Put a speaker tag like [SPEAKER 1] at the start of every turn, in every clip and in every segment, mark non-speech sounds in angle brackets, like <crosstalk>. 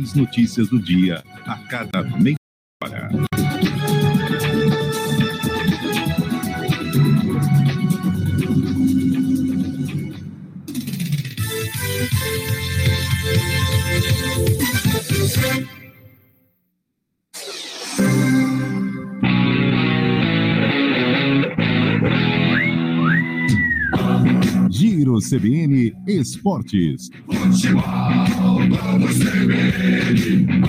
[SPEAKER 1] principais notícias do dia a cada meia hora. CBN Esportes. Futebol, vamos CBN.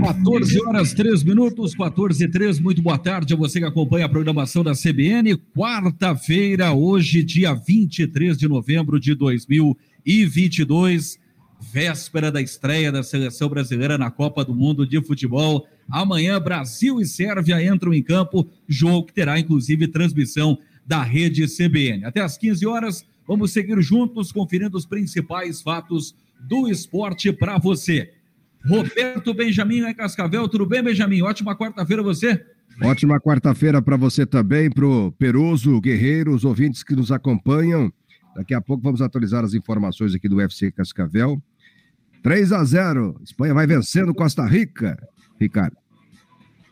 [SPEAKER 1] 14 horas 3 minutos, 14 e 3. Muito boa tarde a você que acompanha a programação da CBN. Quarta-feira, hoje, dia 23 de novembro de 2022, véspera da estreia da seleção brasileira na Copa do Mundo de Futebol. Amanhã, Brasil e Sérvia entram em campo, jogo que terá inclusive transmissão da rede CBN. Até às 15 horas, vamos seguir juntos conferindo os principais fatos do esporte para você. Roberto Benjamin em Cascavel, tudo bem, Benjamin? Ótima quarta-feira você.
[SPEAKER 2] Ótima quarta-feira para você também, para o Peroso, Guerreiro, os ouvintes que nos acompanham. Daqui a pouco vamos atualizar as informações aqui do UFC Cascavel. 3 a 0 Espanha vai vencendo Costa Rica, Ricardo.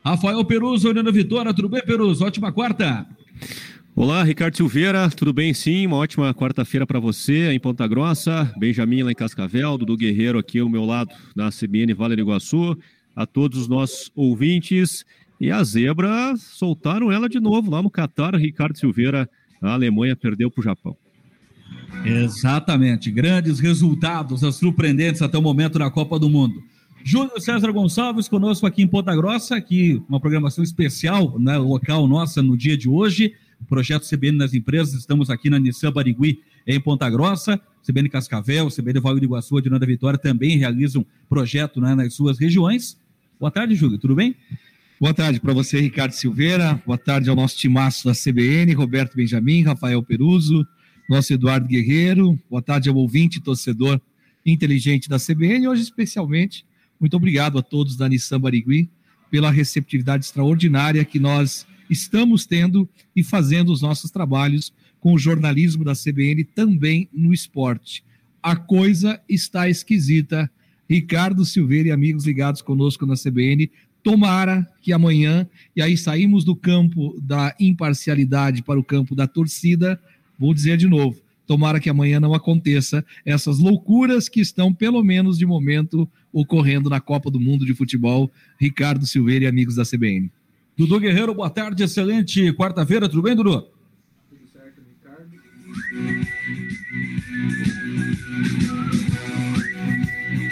[SPEAKER 1] Rafael Peruso, olhando vitória, tudo bem, Peruso? Ótima quarta.
[SPEAKER 3] Olá, Ricardo Silveira, tudo bem? Sim, uma ótima quarta-feira para você em Ponta Grossa, Benjamin lá em Cascavel, Dudu Guerreiro aqui ao meu lado na CBN Vale do Iguaçu, a todos os nossos ouvintes. E a zebra soltaram ela de novo lá no Catar, Ricardo Silveira, a Alemanha perdeu para o Japão.
[SPEAKER 1] Exatamente, grandes resultados, surpreendentes até o momento na Copa do Mundo. Júlio César Gonçalves conosco aqui em Ponta Grossa, aqui uma programação especial, né, local nossa no dia de hoje projeto CBN nas empresas. Estamos aqui na Nissan Barigui, em Ponta Grossa. CBN Cascavel, CBN Vale do Iguaçu, a da Vitória também realizam projeto né, nas suas regiões. Boa tarde, Júlio, tudo bem?
[SPEAKER 4] Boa tarde para você, Ricardo Silveira. Boa tarde ao nosso timaço da CBN, Roberto Benjamin, Rafael Peruso, nosso Eduardo Guerreiro. Boa tarde ao ouvinte, torcedor inteligente da CBN. Hoje, especialmente, muito obrigado a todos da Nissan Barigui pela receptividade extraordinária que nós estamos tendo e fazendo os nossos trabalhos com o jornalismo da CBN também no esporte. A coisa está esquisita. Ricardo Silveira e amigos ligados conosco na CBN, tomara que amanhã, e aí saímos do campo da imparcialidade para o campo da torcida, vou dizer de novo, tomara que amanhã não aconteça essas loucuras que estão, pelo menos de momento, ocorrendo na Copa do Mundo de Futebol. Ricardo Silveira e amigos da CBN.
[SPEAKER 1] Dudu Guerreiro, boa tarde, excelente quarta-feira, tudo bem, Dudu? Tudo certo, Ricardo.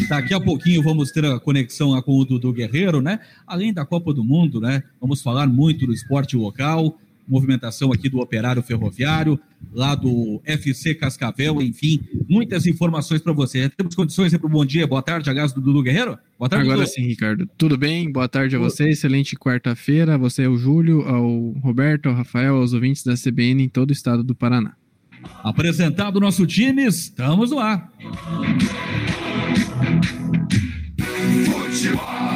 [SPEAKER 1] Daqui a pouquinho vamos ter a conexão com o Dudu Guerreiro, né? Além da Copa do Mundo, né? Vamos falar muito do esporte local, movimentação aqui do Operário Ferroviário, lá do FC Cascavel, enfim, muitas informações para você. Temos condições para o bom dia, boa tarde, aliás, do Dudu Guerreiro? Boa tarde,
[SPEAKER 5] Agora Dudu. sim, Ricardo. Tudo bem? Boa tarde a você, excelente quarta-feira. Você é o Júlio, ao Roberto, ao Rafael, aos ouvintes da CBN em todo o estado do Paraná.
[SPEAKER 1] Apresentado o nosso time, estamos no ar. Futebol,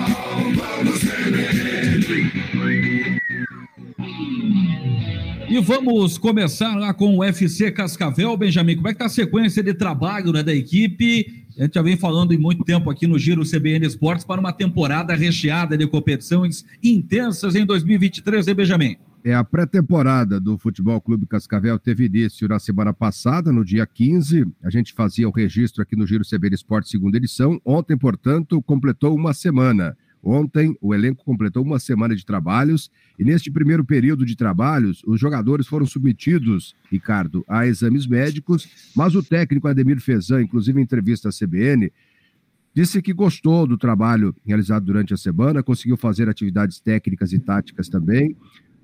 [SPEAKER 1] e vamos começar lá com o UFC Cascavel, Benjamin. Como é que está a sequência de trabalho né, da equipe? A gente já vem falando em muito tempo aqui no Giro CBN Esportes para uma temporada recheada de competições intensas em 2023, hein, Benjamin?
[SPEAKER 2] É, a pré-temporada do Futebol Clube Cascavel teve início na semana passada, no dia 15. A gente fazia o registro aqui no Giro CBN Esportes, segunda edição. Ontem, portanto, completou uma semana. Ontem, o elenco completou uma semana de trabalhos e, neste primeiro período de trabalhos, os jogadores foram submetidos, Ricardo, a exames médicos, mas o técnico Ademir Fezan, inclusive em entrevista à CBN, disse que gostou do trabalho realizado durante a semana, conseguiu fazer atividades técnicas e táticas também,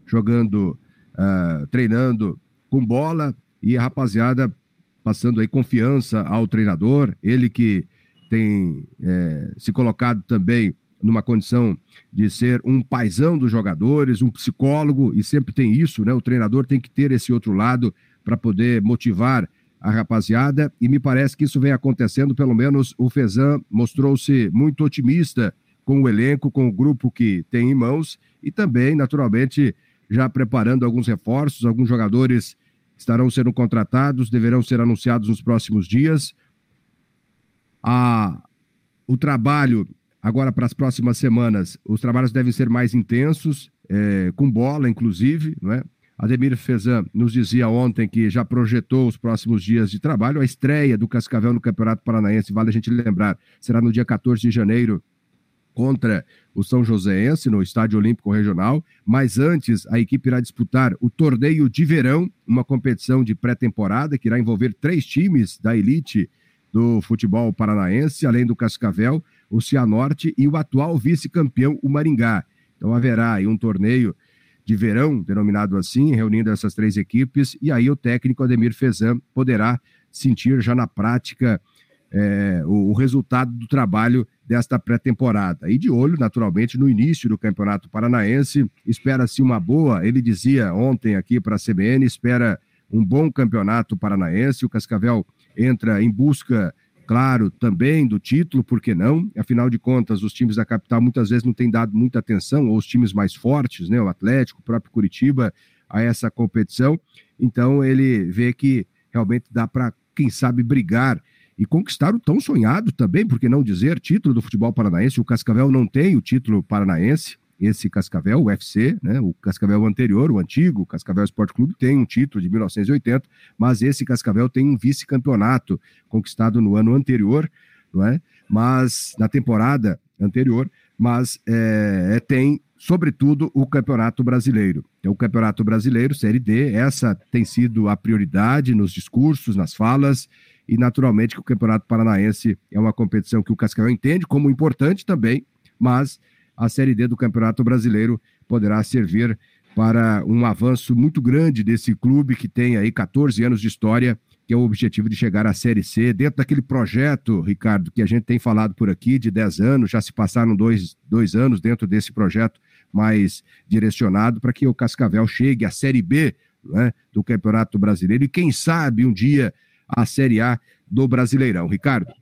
[SPEAKER 2] jogando, uh, treinando com bola e a rapaziada passando aí confiança ao treinador, ele que tem é, se colocado também numa condição de ser um paisão dos jogadores, um psicólogo, e sempre tem isso, né? O treinador tem que ter esse outro lado para poder motivar a rapaziada, e me parece que isso vem acontecendo, pelo menos o Fezan mostrou-se muito otimista com o elenco, com o grupo que tem em mãos, e também, naturalmente, já preparando alguns reforços, alguns jogadores estarão sendo contratados, deverão ser anunciados nos próximos dias. A o trabalho agora para as próximas semanas, os trabalhos devem ser mais intensos, é, com bola, inclusive, não é? Ademir Fezan nos dizia ontem que já projetou os próximos dias de trabalho. A estreia do Cascavel no Campeonato Paranaense, vale a gente lembrar, será no dia 14 de janeiro contra o São Joséense no Estádio Olímpico Regional, mas antes a equipe irá disputar o torneio de verão, uma competição de pré-temporada que irá envolver três times da elite do futebol paranaense, além do Cascavel, o Cianorte e o atual vice-campeão, o Maringá. Então haverá aí um torneio de verão, denominado assim, reunindo essas três equipes, e aí o técnico Ademir Fezan poderá sentir já na prática é, o, o, resultado do trabalho desta pré-temporada. E de olho, naturalmente, no início do Campeonato Paranaense, espera-se uma boa, ele dizia ontem aqui para a CBN, espera um bom campeonato paranaense, o Cascavel entra em busca claro, também do título, por que não? Afinal de contas, os times da capital muitas vezes não têm dado muita atenção, ou os times mais fortes, né, o Atlético, o próprio Curitiba, a essa competição. Então, ele vê que realmente dá para, quem sabe, brigar e conquistar o tão sonhado também, por que não dizer, título do futebol paranaense. O Cascavel não tem o título paranaense, esse Cascavel, o UFC, né, o Cascavel anterior, o antigo Cascavel Esporte Clube, tem um título de 1980, mas esse Cascavel tem um vice-campeonato conquistado no ano anterior, não é? Mas na temporada anterior, mas é tem sobretudo o Campeonato Brasileiro. É o Campeonato Brasileiro, Série D, essa tem sido a prioridade nos discursos, nas falas, e naturalmente que o Campeonato Paranaense é uma competição que o Cascavel entende como importante também, mas a Série D do Campeonato Brasileiro poderá servir para um avanço muito grande desse clube que tem aí 14 anos de história, que é o objetivo de chegar à Série C, dentro daquele projeto, Ricardo, que a gente tem falado por aqui, de 10 anos, já se passaram dois, dois anos dentro desse projeto mais direcionado para que o Cascavel chegue à Série B né, do Campeonato Brasileiro e, quem sabe, um dia à Série A do Brasileirão. Ricardo.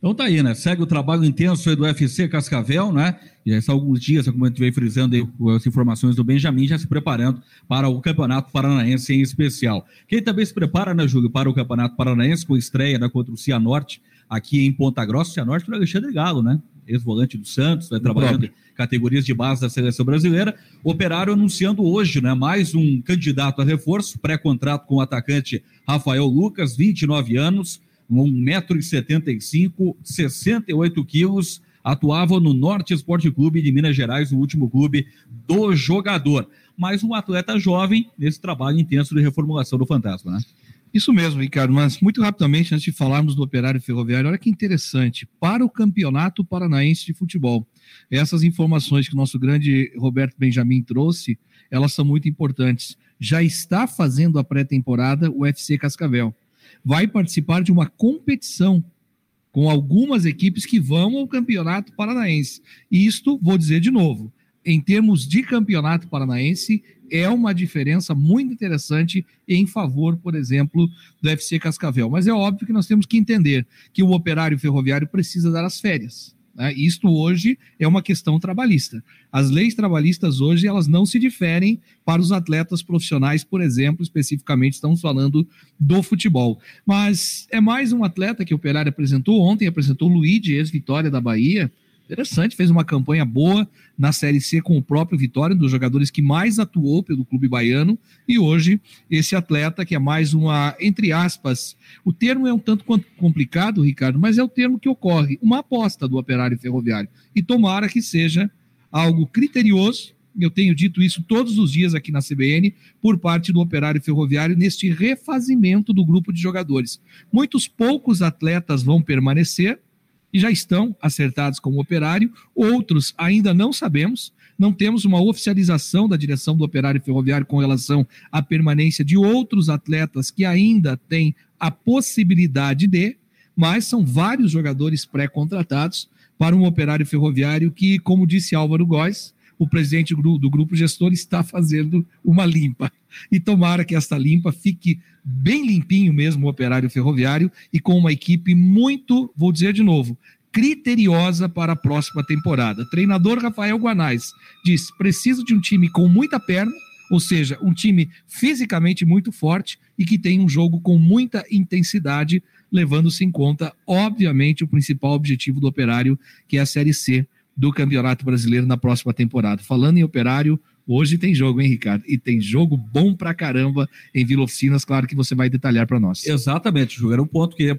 [SPEAKER 1] Então tá aí, né? Segue o trabalho intenso aí do UFC Cascavel, né? E já alguns dias, como a gente veio frisando aí, as informações do Benjamin, já se preparando para o Campeonato Paranaense em especial. Quem também se prepara, né, Júlio, para o Campeonato Paranaense, com estreia né, contra o Cianorte, aqui em Ponta Grossa, Cianorte para Alexandre Galo, né? Ex-volante do Santos, vai trabalhando em categorias de base da seleção brasileira. Operário anunciando hoje, né? Mais um candidato a reforço, pré-contrato com o atacante Rafael Lucas, 29 anos 1,75m, 68 quilos, atuava no Norte Esporte Clube de Minas Gerais, o último clube do jogador. Mais um atleta jovem nesse trabalho intenso de reformulação do Fantasma, né?
[SPEAKER 4] Isso mesmo, Ricardo, mas muito rapidamente, antes de falarmos do operário ferroviário, olha que interessante, para o Campeonato Paranaense de Futebol, essas informações que o nosso grande Roberto Benjamin trouxe, elas são muito importantes. Já está fazendo a pré-temporada o UFC Cascavel vai participar de uma competição com algumas equipes que vão ao Campeonato Paranaense. E isto, vou dizer de novo, em termos de Campeonato Paranaense, é uma diferença muito interessante em favor, por exemplo, do FC Cascavel. Mas é óbvio que nós temos que entender que o operário ferroviário precisa dar as férias. Né? Isto hoje é uma questão trabalhista. As leis trabalhistas hoje elas não se diferem para os atletas profissionais, por exemplo, especificamente estamos falando do futebol. Mas é mais um atleta que o Operário apresentou ontem, apresentou o Luigi, ex-vitória da Bahia, Interessante, fez uma campanha boa na Série C com o próprio Vitória, um dos jogadores que mais atuou pelo clube baiano, e hoje esse atleta que é mais uma, entre aspas, o termo é um tanto quanto complicado, Ricardo, mas é o termo que ocorre, uma aposta do operário ferroviário. E tomara que seja algo criterioso, eu tenho dito isso todos os dias aqui na CBN, por parte do operário ferroviário, neste refazimento do grupo de jogadores. Muitos poucos atletas vão permanecer, e já estão acertados como operário, outros ainda não sabemos, não temos uma oficialização da direção do operário ferroviário com relação à permanência de outros atletas que ainda têm a possibilidade de, mas são vários jogadores pré-contratados para um operário ferroviário que, como disse Álvaro Góes, o presidente do grupo gestor está fazendo uma limpa. E tomara que esta limpa fique bem limpinho mesmo o operário ferroviário e com uma equipe muito, vou dizer de novo, criteriosa para a próxima temporada. Treinador Rafael Guanais diz: preciso de um time com muita perna, ou seja, um time fisicamente muito forte e que tem um jogo com muita intensidade levando-se em conta, obviamente, o principal objetivo do Operário, que é a Série C do Campeonato Brasileiro na próxima temporada. Falando em Operário, Hoje tem jogo, hein, Ricardo? E tem jogo bom pra caramba em Vila Oficinas, claro que você vai detalhar para nós.
[SPEAKER 1] Exatamente, Ju. Era um ponto que eu ia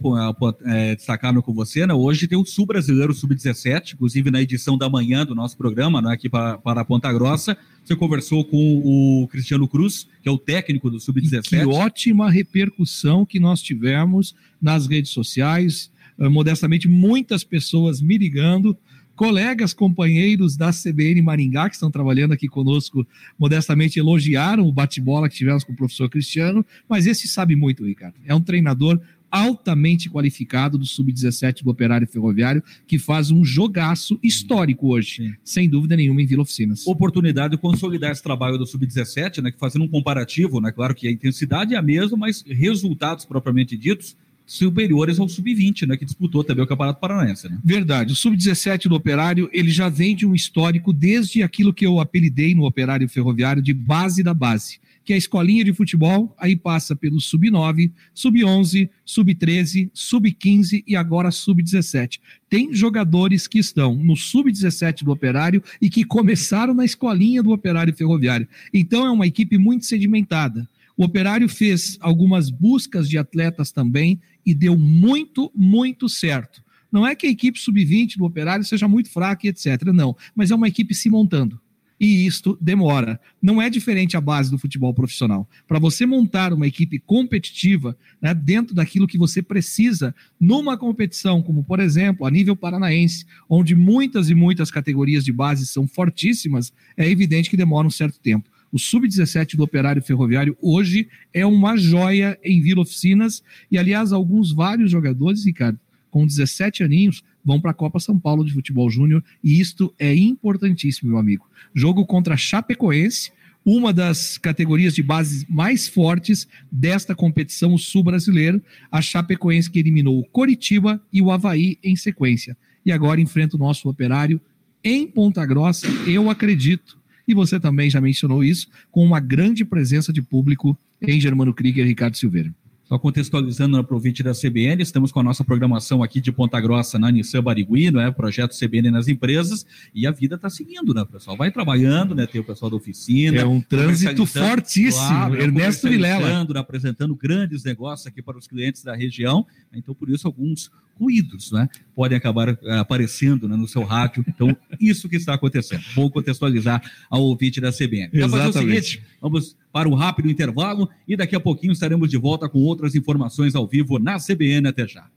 [SPEAKER 1] é, destacar com você, né? Hoje tem o Sul Brasileiro Sub-17, inclusive na edição da manhã do nosso programa, né, aqui para, para Ponta Grossa. Você conversou com o Cristiano Cruz, que é o técnico do Sub-17.
[SPEAKER 4] Que ótima repercussão que nós tivemos nas redes sociais. Uh, modestamente, muitas pessoas me ligando colegas, companheiros da CBN Maringá, que estão trabalhando aqui conosco, modestamente elogiaram o bate-bola que tivemos com o professor Cristiano, mas esse sabe muito, Ricardo. É um treinador altamente qualificado do Sub-17 do Operário Ferroviário, que faz um jogaço histórico hoje, Sim. sem dúvida nenhuma, em Vila Oficinas.
[SPEAKER 1] Oportunidade de consolidar esse trabalho do Sub-17, né, fazendo um comparativo, né, claro que a intensidade é a mesma, mas resultados propriamente ditos superiores ao sub-20, né, que disputou também o Campeonato Paranaense. Né?
[SPEAKER 4] Verdade. O sub-17 do Operário, ele já vem de um histórico desde aquilo que eu apelidei no Operário Ferroviário de base da base, que é a escolinha de futebol, aí passa pelo sub-9, sub-11, sub-13, sub-15 e agora sub-17. Tem jogadores que estão no sub-17 do Operário e que começaram na escolinha do Operário Ferroviário. Então é uma equipe muito sedimentada. O Operário fez algumas buscas de atletas também e deu muito, muito certo. Não é que a equipe sub-20 do Operário seja muito fraca e etc. Não, mas é uma equipe se montando. E isto demora. Não é diferente a base do futebol profissional. Para você montar uma equipe competitiva né, dentro daquilo que você precisa numa competição, como por exemplo a nível paranaense, onde muitas e muitas categorias de base são fortíssimas, é evidente que demora um certo tempo. O Sub-17 do Operário Ferroviário hoje é uma joia em Vila Oficinas e, aliás, alguns vários jogadores, Ricardo, com 17 aninhos, vão para a Copa São Paulo de Futebol Júnior e isto é importantíssimo, meu amigo. Jogo contra Chapecoense, uma das categorias de bases mais fortes desta competição sul-brasileira, a Chapecoense que eliminou o Coritiba e o Havaí em sequência. E agora enfrenta o nosso operário em Ponta Grossa, eu acredito e você também já mencionou isso, com uma grande presença de público em Germano Krieger e Ricardo Silveira.
[SPEAKER 1] Só contextualizando o ouvinte da CBN, estamos com a nossa programação aqui de Ponta Grossa na Nissan Barigui, é? Projeto CBN nas empresas, e a vida está seguindo, né, pessoal? Vai trabalhando, né? Tem o pessoal da oficina.
[SPEAKER 4] É um trânsito fortíssimo. Claro, Ernesto Vilela.
[SPEAKER 1] Apresentando grandes negócios aqui para os clientes da região. Então, por isso, alguns ruídos, né? Podem acabar eh, aparecendo né, no seu rádio. Então, isso que está acontecendo. Vou contextualizar ao ouvinte da CBN.
[SPEAKER 4] Então, fazer o
[SPEAKER 1] seguinte, vamos para um rápido intervalo e daqui a pouquinho estaremos de volta com outras informações ao vivo na CBN. Até já.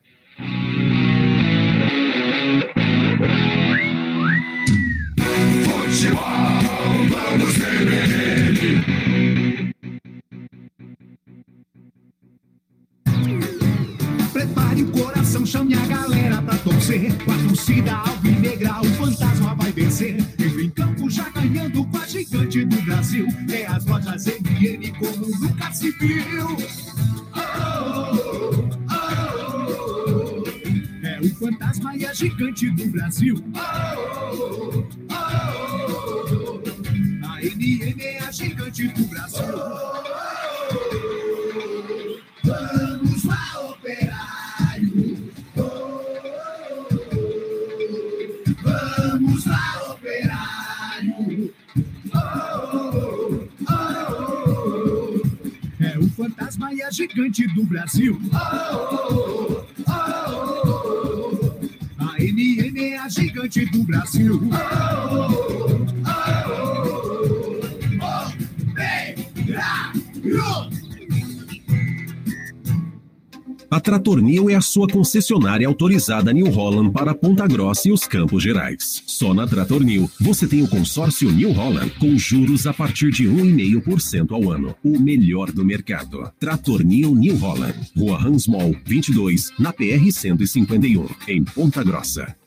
[SPEAKER 6] Coração, chame a galera pra torcer. Com a torcida alvinegra, o fantasma vai vencer. Ele em campo já ganhando com a gigante do Brasil. É as lojas MN como nunca se viu. Oh, oh, oh, é o fantasma e a gigante do Brasil. A NN é a gigante do Brasil. Gigante do Brasil. Oh, oh, oh, a NN é a gigante do Brasil. Oh, oh, oh,
[SPEAKER 7] a Tratornil é a sua concessionária autorizada New Holland para Ponta Grossa e os Campos Gerais. Só na Tratornil você tem o consórcio New Holland com juros a partir de 1,5% ao ano. O melhor do mercado. Tratornil New Holland. Rua Hansmall, 22, na PR 151, em Ponta Grossa.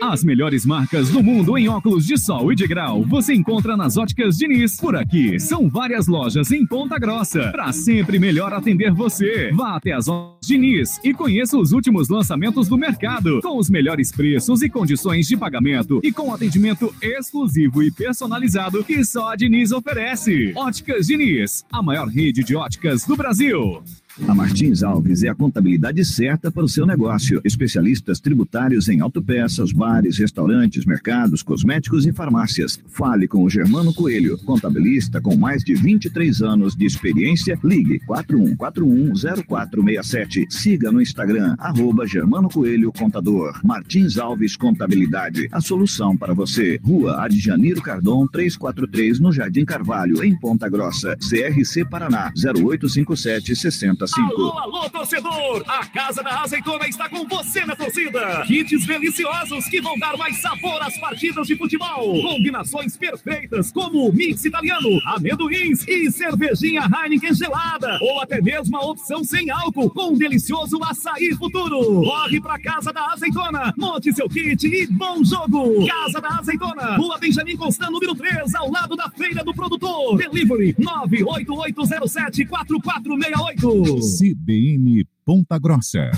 [SPEAKER 8] As melhores marcas do mundo em óculos de sol e de grau você encontra nas óticas Diniz. Por aqui são várias lojas em Ponta Grossa para sempre melhor atender você. Vá até as óticas Diniz e conheça os últimos lançamentos do mercado com os melhores preços e condições de pagamento e com atendimento exclusivo e personalizado que só a Diniz oferece. Óticas Diniz, a maior rede de óticas do Brasil.
[SPEAKER 9] A Martins Alves é a contabilidade certa para o seu negócio. Especialistas tributários em autopeças, bares, restaurantes, mercados, cosméticos e farmácias. Fale com o Germano Coelho, contabilista com mais de 23 anos de experiência. Ligue 41410467. Siga no Instagram, arroba Germano Coelho Contador. Martins Alves Contabilidade, a solução para você. Rua Adjaniro Cardon 343, no Jardim Carvalho, em Ponta Grossa. CRC Paraná, 0857 60
[SPEAKER 8] Alô, alô, torcedor! A Casa da Azeitona está com você na torcida. Kits deliciosos que vão dar mais sabor às partidas de futebol. Combinações perfeitas como mix italiano, amendoins e cervejinha Heineken gelada. Ou até mesmo a opção sem álcool com um delicioso açaí futuro. Corre pra Casa da Azeitona, monte seu kit e bom jogo. Casa da Azeitona, Rua Benjamin Constant, número 3, ao lado da Feira do Produtor. Delivery 98807 4468.
[SPEAKER 7] CBN Ponta Grossa.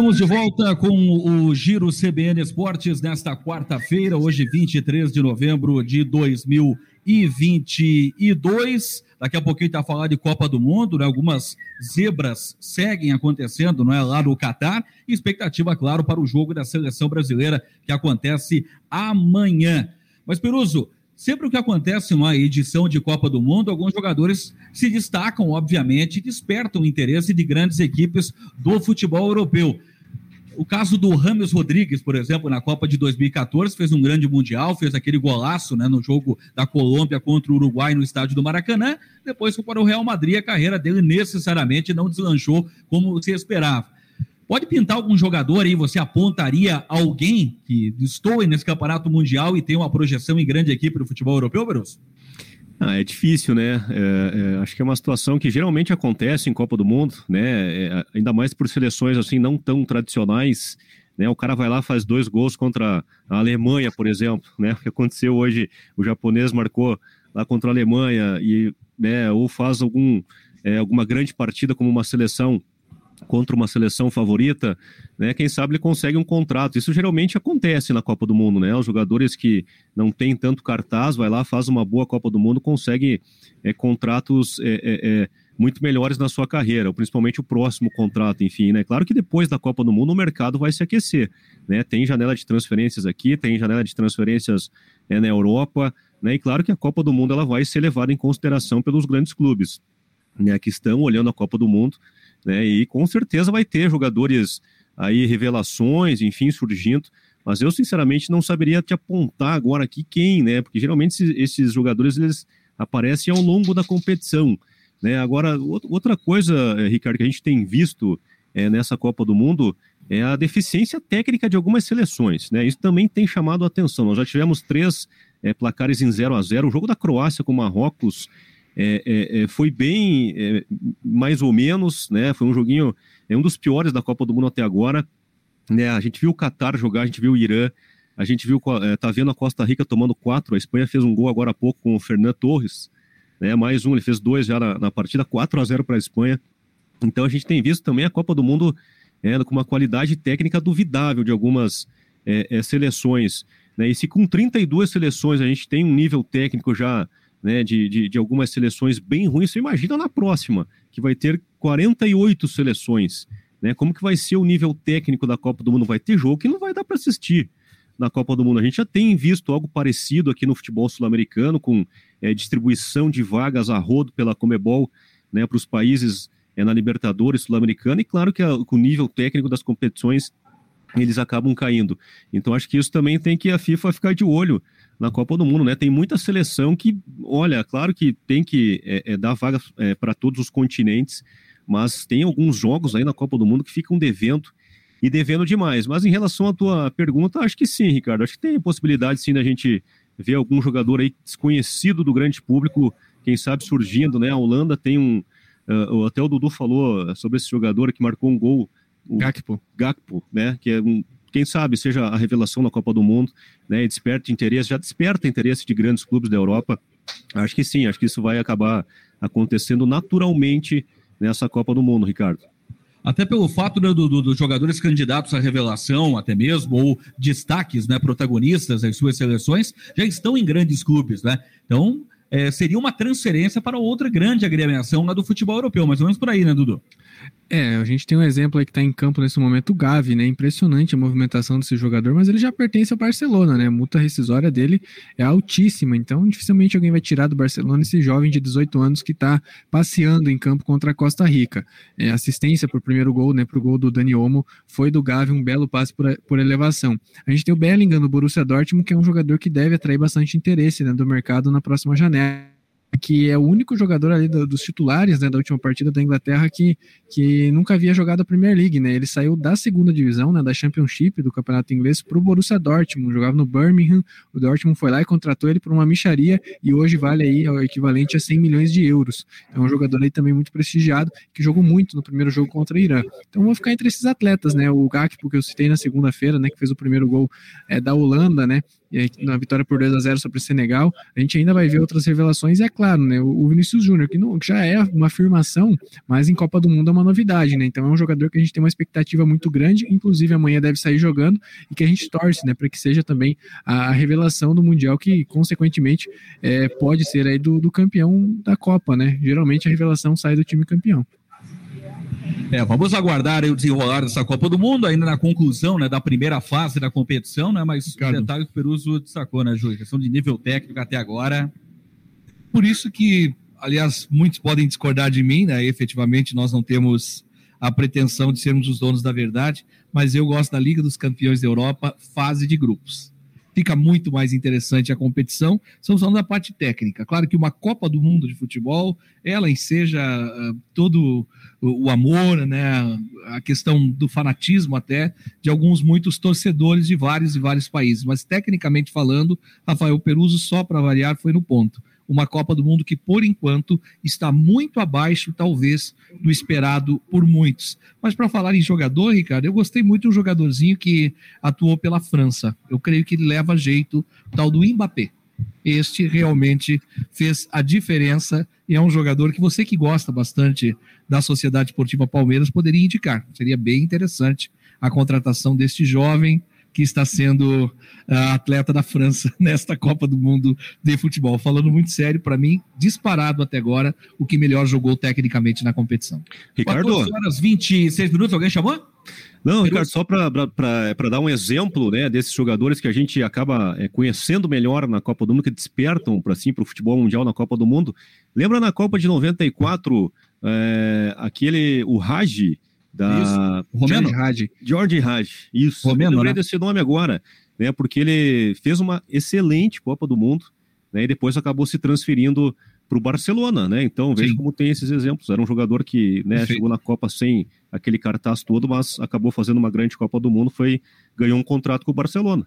[SPEAKER 1] Estamos de volta com o Giro CBN Esportes nesta quarta-feira, hoje 23 de novembro de 2022. Daqui a pouquinho está falando de Copa do Mundo, né? Algumas zebras seguem acontecendo, não é lá no Catar. E expectativa, claro, para o jogo da seleção brasileira que acontece amanhã. Mas Peruso, Sempre o que acontece numa edição de Copa do Mundo, alguns jogadores se destacam, obviamente, despertam o interesse de grandes equipes do futebol europeu. O caso do Rames Rodrigues, por exemplo, na Copa de 2014, fez um grande mundial, fez aquele golaço né, no jogo da Colômbia contra o Uruguai no estádio do Maracanã. Depois foi para o Real Madrid, a carreira dele necessariamente não deslanchou como se esperava. Pode pintar algum jogador aí, você apontaria alguém que estou nesse campeonato mundial e tem uma projeção em grande equipe do futebol europeu, Berusso?
[SPEAKER 3] Ah, é difícil, né? É, é, acho que é uma situação que geralmente acontece em Copa do Mundo, né? É, ainda mais por seleções assim não tão tradicionais. Né? O cara vai lá faz dois gols contra a Alemanha, por exemplo, né? <laughs> O que aconteceu hoje, o japonês marcou lá contra a Alemanha e, né? Ou faz algum é, alguma grande partida como uma seleção contra uma seleção favorita, né? Quem sabe ele consegue um contrato. Isso geralmente acontece na Copa do Mundo, né? Os jogadores que não têm tanto cartaz, vai lá, faz uma boa Copa do Mundo, consegue é, contratos é, é, é, muito melhores na sua carreira, principalmente o próximo contrato, enfim, né? Claro que depois da Copa do Mundo o mercado vai se aquecer, né? Tem janela de transferências aqui, tem janela de transferências é, na Europa, né? E claro que a Copa do Mundo ela vai ser levada em consideração pelos grandes clubes, né? Que estão olhando a Copa do Mundo né? E com certeza vai ter jogadores aí, revelações, enfim, surgindo. Mas eu, sinceramente, não saberia te apontar agora aqui quem, né? Porque geralmente esses, jogadores eles aparecem ao longo da competição. Né? Agora, outra coisa, eh, Ricardo, que a gente tem visto é, nessa Copa do Mundo é a deficiência técnica de algumas seleções. Né? Isso também tem chamado a atenção. Nós já tivemos três é, placares em 0 a 0 O jogo da Croácia com Marrocos é, é, é, foi bem, é, mais ou menos, né? Foi um joguinho, é um dos piores da Copa do Mundo até agora. Né? A gente viu o Qatar jogar, a gente viu o Irã, a gente viu, é, tá vendo a Costa Rica tomando quatro. A Espanha fez um gol agora há pouco com o Fernando Torres, né? Mais um, ele fez dois já na, na partida, 4 a 0 para a Espanha. Então a gente tem visto também a Copa do Mundo é, com uma qualidade técnica duvidável de algumas seleções. Né? E se com 32 seleções a gente tem um nível técnico já né, de, de, de, algumas seleções bem ruins. Você imagina na próxima, que vai ter 48 seleções. Né? Como que vai ser o nível técnico da Copa do Mundo? Vai ter jogo que não vai dar para assistir na Copa do Mundo. A gente já tem visto algo parecido aqui no futebol sul-americano, com é, distribuição de vagas a rodo pela Comebol né, para os países é, na Libertadores sul-americana, e claro que a, o nível técnico das competições eles acabam caindo. Então acho que isso também tem que a FIFA ficar de olho na Copa do Mundo, né? Tem muita seleção que, olha, claro que tem que é, é, dar vagas é, para todos os continentes, mas tem alguns jogos aí na Copa do Mundo que ficam devendo e devendo demais. Mas em relação à tua pergunta, acho que sim, Ricardo. Acho que tem possibilidade sim da gente ver algum jogador aí desconhecido do grande público, quem sabe surgindo, né? A Holanda tem um. Uh, até o Dudu falou sobre esse jogador que marcou um gol o Gakpo. Gakpo, né? Que é um, quem sabe seja a revelação na Copa do Mundo, né? Desperte interesse, já desperta interesse de grandes clubes da Europa. Acho que sim, acho que isso vai acabar acontecendo naturalmente nessa Copa do Mundo, Ricardo.
[SPEAKER 1] Até pelo fato né, dos do, do jogadores candidatos à revelação, até mesmo, ou destaques, né, protagonistas das suas seleções, já estão em grandes clubes, né? Então, é, seria uma transferência para outra grande agremiação lá do futebol europeu, mais ou menos por aí, né, Dudu?
[SPEAKER 5] É, a gente tem um exemplo aí que está em campo nesse momento, o Gavi, né? Impressionante a movimentação desse jogador, mas ele já pertence ao Barcelona, né? A multa rescisória dele é altíssima, então dificilmente alguém vai tirar do Barcelona esse jovem de 18 anos que está passeando em campo contra a Costa Rica. É, assistência para o primeiro gol, né? Para o gol do Dani Olmo, foi do Gavi, um belo passe por, por elevação. A gente tem o Bellingham do Borussia Dortmund, que é um jogador que deve atrair bastante interesse né, do mercado na próxima janela que é o único jogador ali do, dos titulares né, da última partida da Inglaterra que, que nunca havia jogado a Premier League, né? Ele saiu da segunda divisão, né, da Championship do Campeonato Inglês para o Borussia Dortmund, jogava no Birmingham, o Dortmund foi lá e contratou ele por uma micharia e hoje vale aí o equivalente a 100 milhões de euros. É um jogador aí também muito prestigiado, que jogou muito no primeiro jogo contra o Irã. Então vou ficar entre esses atletas, né? O Gakpo que eu citei na segunda-feira, né, que fez o primeiro gol é, da Holanda, né? Na vitória por 2 a 0 sobre o Senegal, a gente ainda vai ver outras revelações, e é claro, né, o Vinícius Júnior, que, não, que já é uma afirmação, mas em Copa do Mundo é uma novidade, né, então é um jogador que a gente tem uma expectativa muito grande, inclusive amanhã deve sair jogando, e que a gente torce, né, para que seja também a, revelação do Mundial, que consequentemente é, pode ser aí do, do campeão da Copa, né, geralmente a revelação sai do time campeão.
[SPEAKER 1] É, vamos aguardar o desenrolar dessa Copa do Mundo, ainda na conclusão né, da primeira fase da competição, né? Mas Ricardo. o detalhe que o Peruso destacou, né, Júlio? Questão de nível técnico até agora.
[SPEAKER 4] Por isso que, aliás, muitos podem discordar de mim, né? Efetivamente, nós não temos a pretensão de sermos os donos da verdade, mas eu gosto da Liga dos Campeões da Europa, fase de grupos fica muito mais interessante a competição. Estamos falando da parte técnica. Claro que uma Copa do Mundo de futebol, ela enseja uh, todo o amor, né, a questão do fanatismo até de alguns muitos torcedores de vários e vários países. Mas tecnicamente falando, Rafael Peruso só para variar foi no ponto uma Copa do Mundo que, por enquanto, está muito abaixo, talvez, do esperado por muitos. Mas para falar em jogador, Ricardo, eu gostei muito de um jogadorzinho que atuou pela França. Eu creio que ele leva jeito, tal do Mbappé. Este realmente fez a diferença e é um jogador que você que gosta bastante da Sociedade Esportiva Palmeiras poderia indicar. Seria bem interessante a contratação deste jovem que está sendo a atleta da França <laughs> nesta Copa do Mundo de futebol. Falando muito sério, para mim, disparado até agora, o que melhor jogou tecnicamente na competição.
[SPEAKER 1] Ricardo. 14 horas 26 minutos, alguém chamou?
[SPEAKER 3] Não, Ricardo, só para dar um exemplo né, desses jogadores que a gente acaba é, conhecendo melhor na Copa do Mundo, que despertam para assim, o futebol mundial na Copa do Mundo. Lembra na Copa de 94, é, aquele, o Raj, da
[SPEAKER 1] Isso. Romeno? George
[SPEAKER 3] Raj. George isso. Romeno, Eu lembrei né? desse nome agora, né? Porque ele fez uma excelente Copa do Mundo, né? E depois acabou se transferindo para o Barcelona, né? Então veja como tem esses exemplos. Era um jogador que né, chegou na Copa sem aquele cartaz todo, mas acabou fazendo uma grande Copa do Mundo, foi ganhou um contrato com o Barcelona.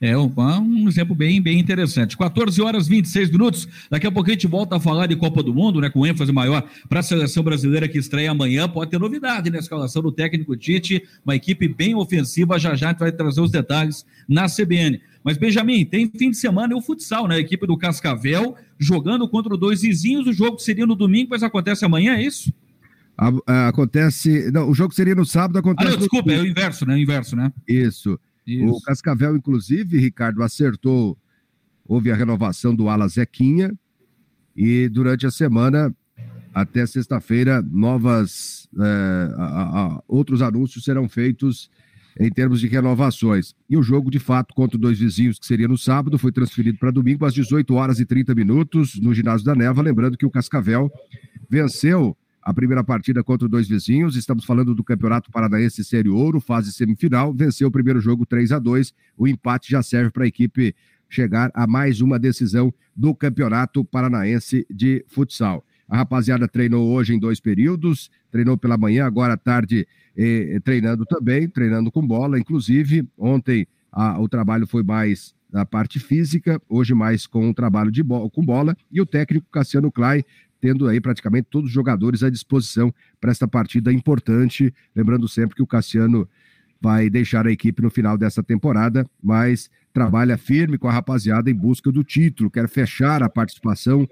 [SPEAKER 1] É um, um, exemplo bem, bem interessante. 14 horas 26 minutos. Daqui a pouco a gente volta a falar de Copa do Mundo, né? Com ênfase maior para a seleção brasileira que estreia amanhã. Pode ter novidade na escalação do técnico Tite. Uma equipe bem ofensiva. Já já a gente vai trazer os detalhes na CBN. Mas, Benjamin, tem fim de semana e o futsal, né? A equipe do Cascavel jogando contra dois vizinhos. O jogo seria no domingo, mas acontece amanhã, é isso?
[SPEAKER 2] acontece. Não, o jogo seria no sábado, acontece. Ah, não,
[SPEAKER 1] desculpa, no... é o inverso, né? O inverso, né?
[SPEAKER 2] Isso. Isso. O Cascavel, inclusive, Ricardo, acertou. Houve a renovação do Ala Zequinha. E durante a semana, até sexta-feira, novas. É, a, a, outros anúncios serão feitos em termos de renovações. E o jogo, de fato, contra dois vizinhos, que seria no sábado, foi transferido para domingo às 18 horas e 30 minutos, no ginásio da Neva. Lembrando que o Cascavel venceu a primeira partida contra dois vizinhos. Estamos falando do Campeonato Paranaense Série Ouro, fase semifinal. Venceu o primeiro jogo 3 a 2 O empate já serve para a equipe chegar a mais uma decisão do Campeonato Paranaense de Futsal. A rapaziada treinou hoje em dois períodos, treinou pela manhã, agora à tarde eh, treinando também, treinando com bola. Inclusive, ontem a, o trabalho foi mais da parte física, hoje mais com o trabalho de bo com bola. E o técnico Cassiano Clay tendo aí praticamente todos os jogadores à disposição para esta partida importante. Lembrando sempre que o Cassiano vai deixar a equipe no final dessa temporada, mas trabalha firme com a rapaziada em busca do título, quer fechar a participação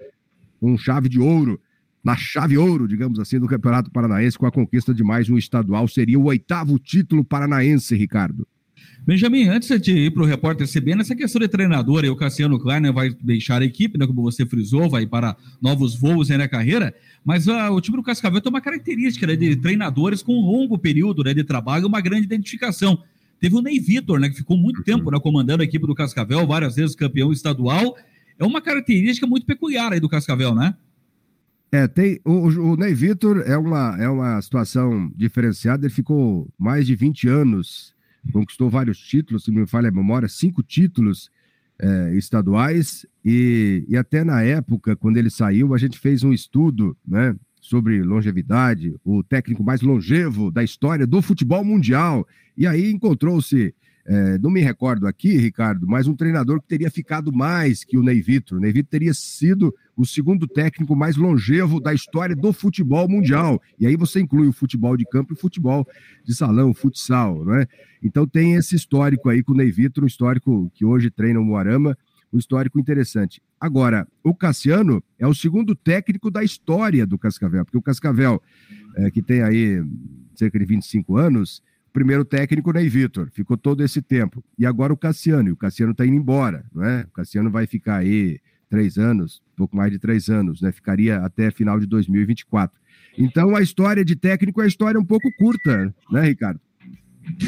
[SPEAKER 2] com chave de ouro, na chave ouro, digamos assim, do Campeonato Paranaense com a conquista de mais um estadual. Seria o oitavo título paranaense, Ricardo.
[SPEAKER 1] Benjamin, antes de ir para o repórter CBN, essa questão de treinador, o Cassiano Kleiner vai deixar a equipe, né, como você frisou, vai para novos voos na carreira, mas uh, o time do Cascavel tem uma característica né, de treinadores com um longo período né, de trabalho e uma grande identificação. Teve o Ney Vitor, né, que ficou muito tempo né, comandando a equipe do Cascavel, várias vezes campeão estadual. É uma característica muito peculiar aí do Cascavel, né?
[SPEAKER 2] É, tem. O, o Ney Vitor é uma, é uma situação diferenciada. Ele ficou mais de 20 anos conquistou vários títulos, se não me falha a memória, cinco títulos é, estaduais, e, e até na época, quando ele saiu, a gente fez um estudo né, sobre longevidade, o técnico mais longevo da história do futebol mundial, e aí encontrou-se é, não me recordo aqui, Ricardo, mas um treinador que teria ficado mais que o Ney Vitor. O Ney teria sido o segundo técnico mais longevo da história do futebol mundial. E aí você inclui o futebol de campo e o futebol de salão, futsal, não é? Então tem esse histórico aí com o Ney um histórico que hoje treina o Moarama, um histórico interessante. Agora, o Cassiano é o segundo técnico da história do Cascavel, porque o Cascavel, é, que tem aí cerca de 25 anos, primeiro técnico, Ney Vitor, ficou todo esse tempo. E agora o Cassiano, e o Cassiano está indo embora, não é? O Cassiano vai ficar aí três anos, pouco mais de três anos, né? Ficaria até final de 2024. Então a história de técnico é a história um pouco curta, né, Ricardo?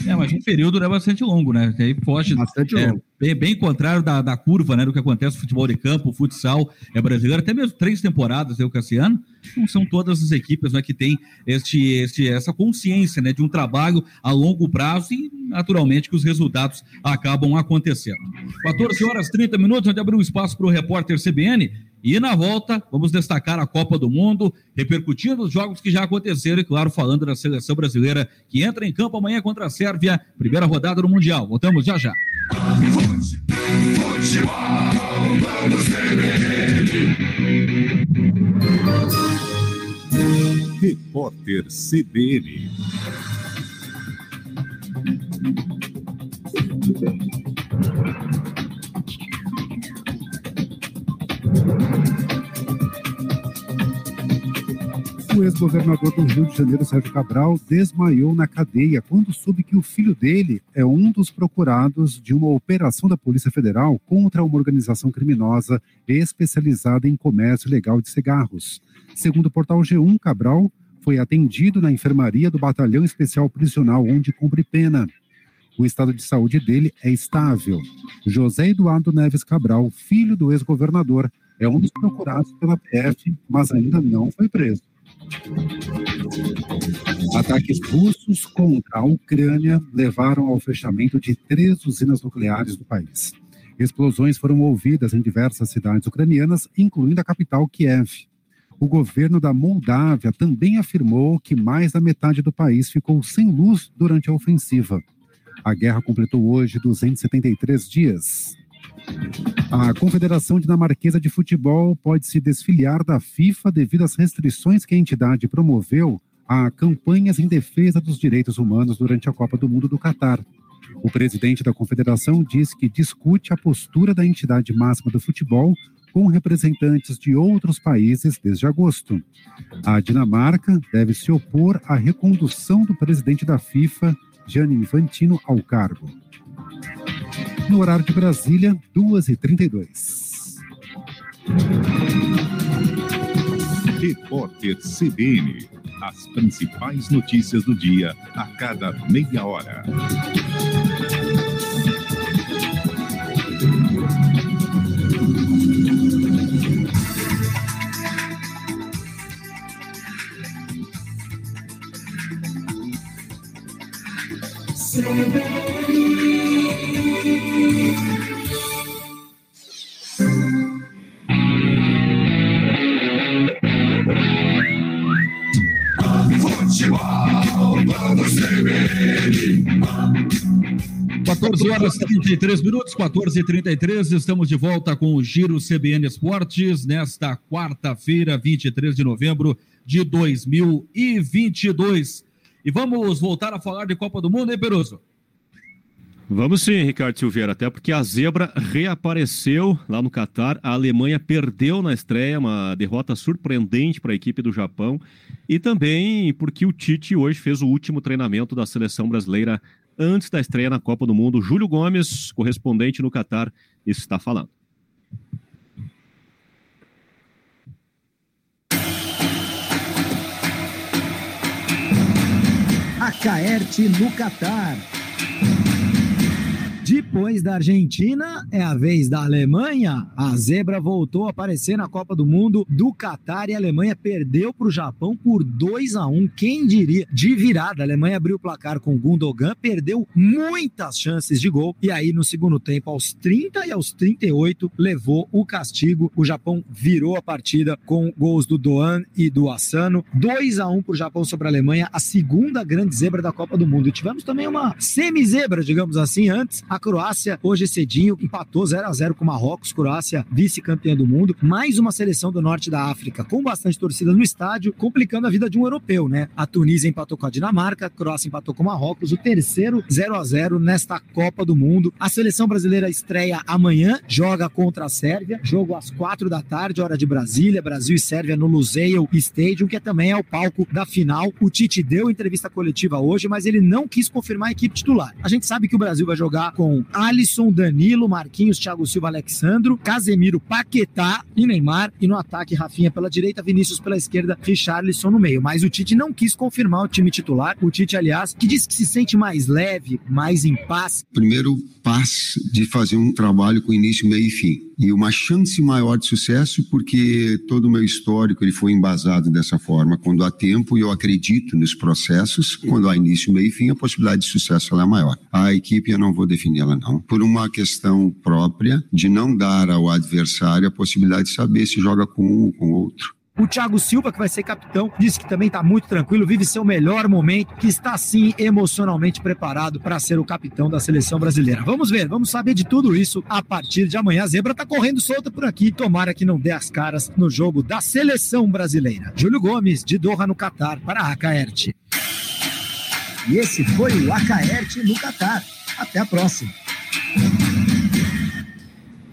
[SPEAKER 1] É, mas um período é bastante longo, né? Aí foge, bastante é, longo. Bem, bem contrário da, da curva, né? Do que acontece no futebol de campo, o futsal é brasileiro, até mesmo três temporadas, né, o Cassiano, não são todas as equipes né, que têm este, este, essa consciência né, de um trabalho a longo prazo e, naturalmente, que os resultados acabam acontecendo. 14 horas 30 minutos, onde abriu um espaço para o repórter CBN. E na volta, vamos destacar a Copa do Mundo, repercutindo os jogos que já aconteceram e, claro, falando da seleção brasileira que entra em campo amanhã contra a Sérvia, primeira rodada do Mundial. Voltamos já já.
[SPEAKER 7] Repórter CBN.
[SPEAKER 10] O ex-governador do Rio de Janeiro, Sérgio Cabral, desmaiou na cadeia quando soube que o filho dele é um dos procurados de uma operação da Polícia Federal contra uma organização criminosa especializada em comércio ilegal de cigarros. Segundo o portal G1, Cabral foi atendido na enfermaria do Batalhão Especial Prisional, onde cumpre pena. O estado de saúde dele é estável. José Eduardo Neves Cabral, filho do ex-governador, é um dos procurados pela PF, mas ainda não foi preso. Ataques russos contra a Ucrânia levaram ao fechamento de três usinas nucleares do país. Explosões foram ouvidas em diversas cidades ucranianas, incluindo a capital Kiev. O governo da Moldávia também afirmou que mais da metade do país ficou sem luz durante a ofensiva. A guerra completou hoje 273 dias. A Confederação Dinamarquesa de Futebol pode se desfiliar da FIFA devido às restrições que a entidade promoveu a campanhas em defesa dos direitos humanos durante a Copa do Mundo do Catar. O presidente da confederação diz que discute a postura da entidade máxima do futebol com representantes de outros países desde agosto. A Dinamarca deve se opor à recondução do presidente da FIFA, Gianni Infantino, ao cargo no horário de Brasília, 2 e 32
[SPEAKER 7] Repórter CBN. As principais notícias do dia a cada meia hora. CBN.
[SPEAKER 1] 14 horas 33 minutos, 14 e 33 estamos de volta com o Giro CBN Esportes nesta quarta-feira, 23 de novembro de 2022. E vamos voltar a falar de Copa do Mundo, hein, Peruso?
[SPEAKER 3] Vamos sim, Ricardo Silveira, até porque a zebra reapareceu lá no Catar. A Alemanha perdeu na estreia, uma derrota surpreendente para a equipe do Japão. E também porque o Tite hoje fez o último treinamento da seleção brasileira antes da estreia na Copa do Mundo. Júlio Gomes, correspondente no Catar, está falando.
[SPEAKER 11] A Caerte no Catar. Depois da Argentina, é a vez da Alemanha. A zebra voltou a aparecer na Copa do Mundo do Catar e a Alemanha perdeu para o Japão por 2 a 1 Quem diria? De virada, a Alemanha abriu o placar com Gundogan, perdeu muitas chances de gol e aí no segundo tempo, aos 30 e aos 38, levou o castigo. O Japão virou a partida com gols do Doan e do Asano. 2 a 1 para o Japão sobre a Alemanha, a segunda grande zebra da Copa do Mundo. E tivemos também uma semi-zebra, digamos assim, antes. A Croácia, hoje cedinho, empatou 0 a 0 com o Marrocos, Croácia vice-campeã do mundo. Mais uma seleção do norte da África com bastante torcida no estádio, complicando a vida de um europeu, né? A Tunísia empatou com a Dinamarca, a Croácia empatou com o Marrocos, o terceiro 0 a 0 nesta Copa do Mundo. A seleção brasileira estreia amanhã, joga contra a Sérvia, jogo às quatro da tarde, hora de Brasília, Brasil e Sérvia no Lusail Stadium, que também é o palco da final. O Tite deu entrevista coletiva hoje, mas ele não quis confirmar a equipe titular. A gente sabe que o Brasil vai jogar com com Alisson, Danilo, Marquinhos, Thiago Silva, Alexandro, Casemiro, Paquetá e Neymar. E no ataque, Rafinha pela direita, Vinícius pela esquerda, Richarlison no meio. Mas o Tite não quis confirmar o time titular. O Tite, aliás, que disse que se sente mais leve, mais em paz.
[SPEAKER 12] Primeiro paz de fazer um trabalho com início, meio e fim. E uma chance maior de sucesso porque todo o meu histórico ele foi embasado dessa forma. Quando há tempo e eu acredito nos processos, quando há início, meio e fim, a possibilidade de sucesso é maior. A equipe eu não vou definir ela não, por uma questão própria de não dar ao adversário a possibilidade de saber se joga com um ou com outro.
[SPEAKER 11] O Thiago Silva, que vai ser capitão, disse que também está muito tranquilo, vive seu melhor momento, que está sim emocionalmente preparado para ser o capitão da seleção brasileira. Vamos ver, vamos saber de tudo isso a partir de amanhã. A zebra está correndo solta por aqui, tomara que não dê as caras no jogo da seleção brasileira. Júlio Gomes, de Doha, no Catar, para a Acaerte. E esse foi o Acaerte no Catar. Até a próxima.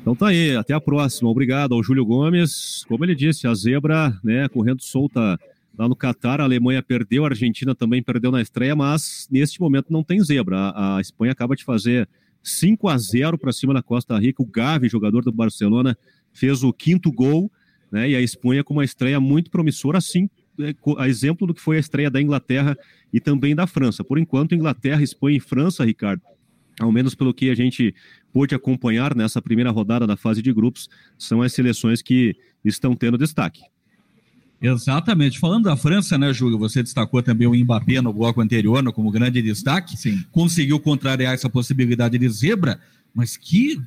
[SPEAKER 3] Então tá aí, até a próxima. Obrigado ao Júlio Gomes. Como ele disse, a zebra, né, correndo solta lá no Catar, a Alemanha perdeu, a Argentina também perdeu na estreia, mas neste momento não tem zebra. A, a Espanha acaba de fazer 5 a 0 para cima na Costa Rica. O Gavi, jogador do Barcelona, fez o quinto gol, né? E a Espanha com uma estreia muito promissora, assim, é, a exemplo do que foi a estreia da Inglaterra e também da França. Por enquanto, Inglaterra, Espanha e França, Ricardo, ao menos pelo que a gente pôde acompanhar nessa primeira rodada da fase de grupos, são as seleções que estão tendo destaque.
[SPEAKER 1] Exatamente. Falando da França, né, Júlio? Você destacou também o Mbappé no bloco anterior né, como grande destaque.
[SPEAKER 4] Sim.
[SPEAKER 1] Conseguiu contrariar essa possibilidade de zebra, mas que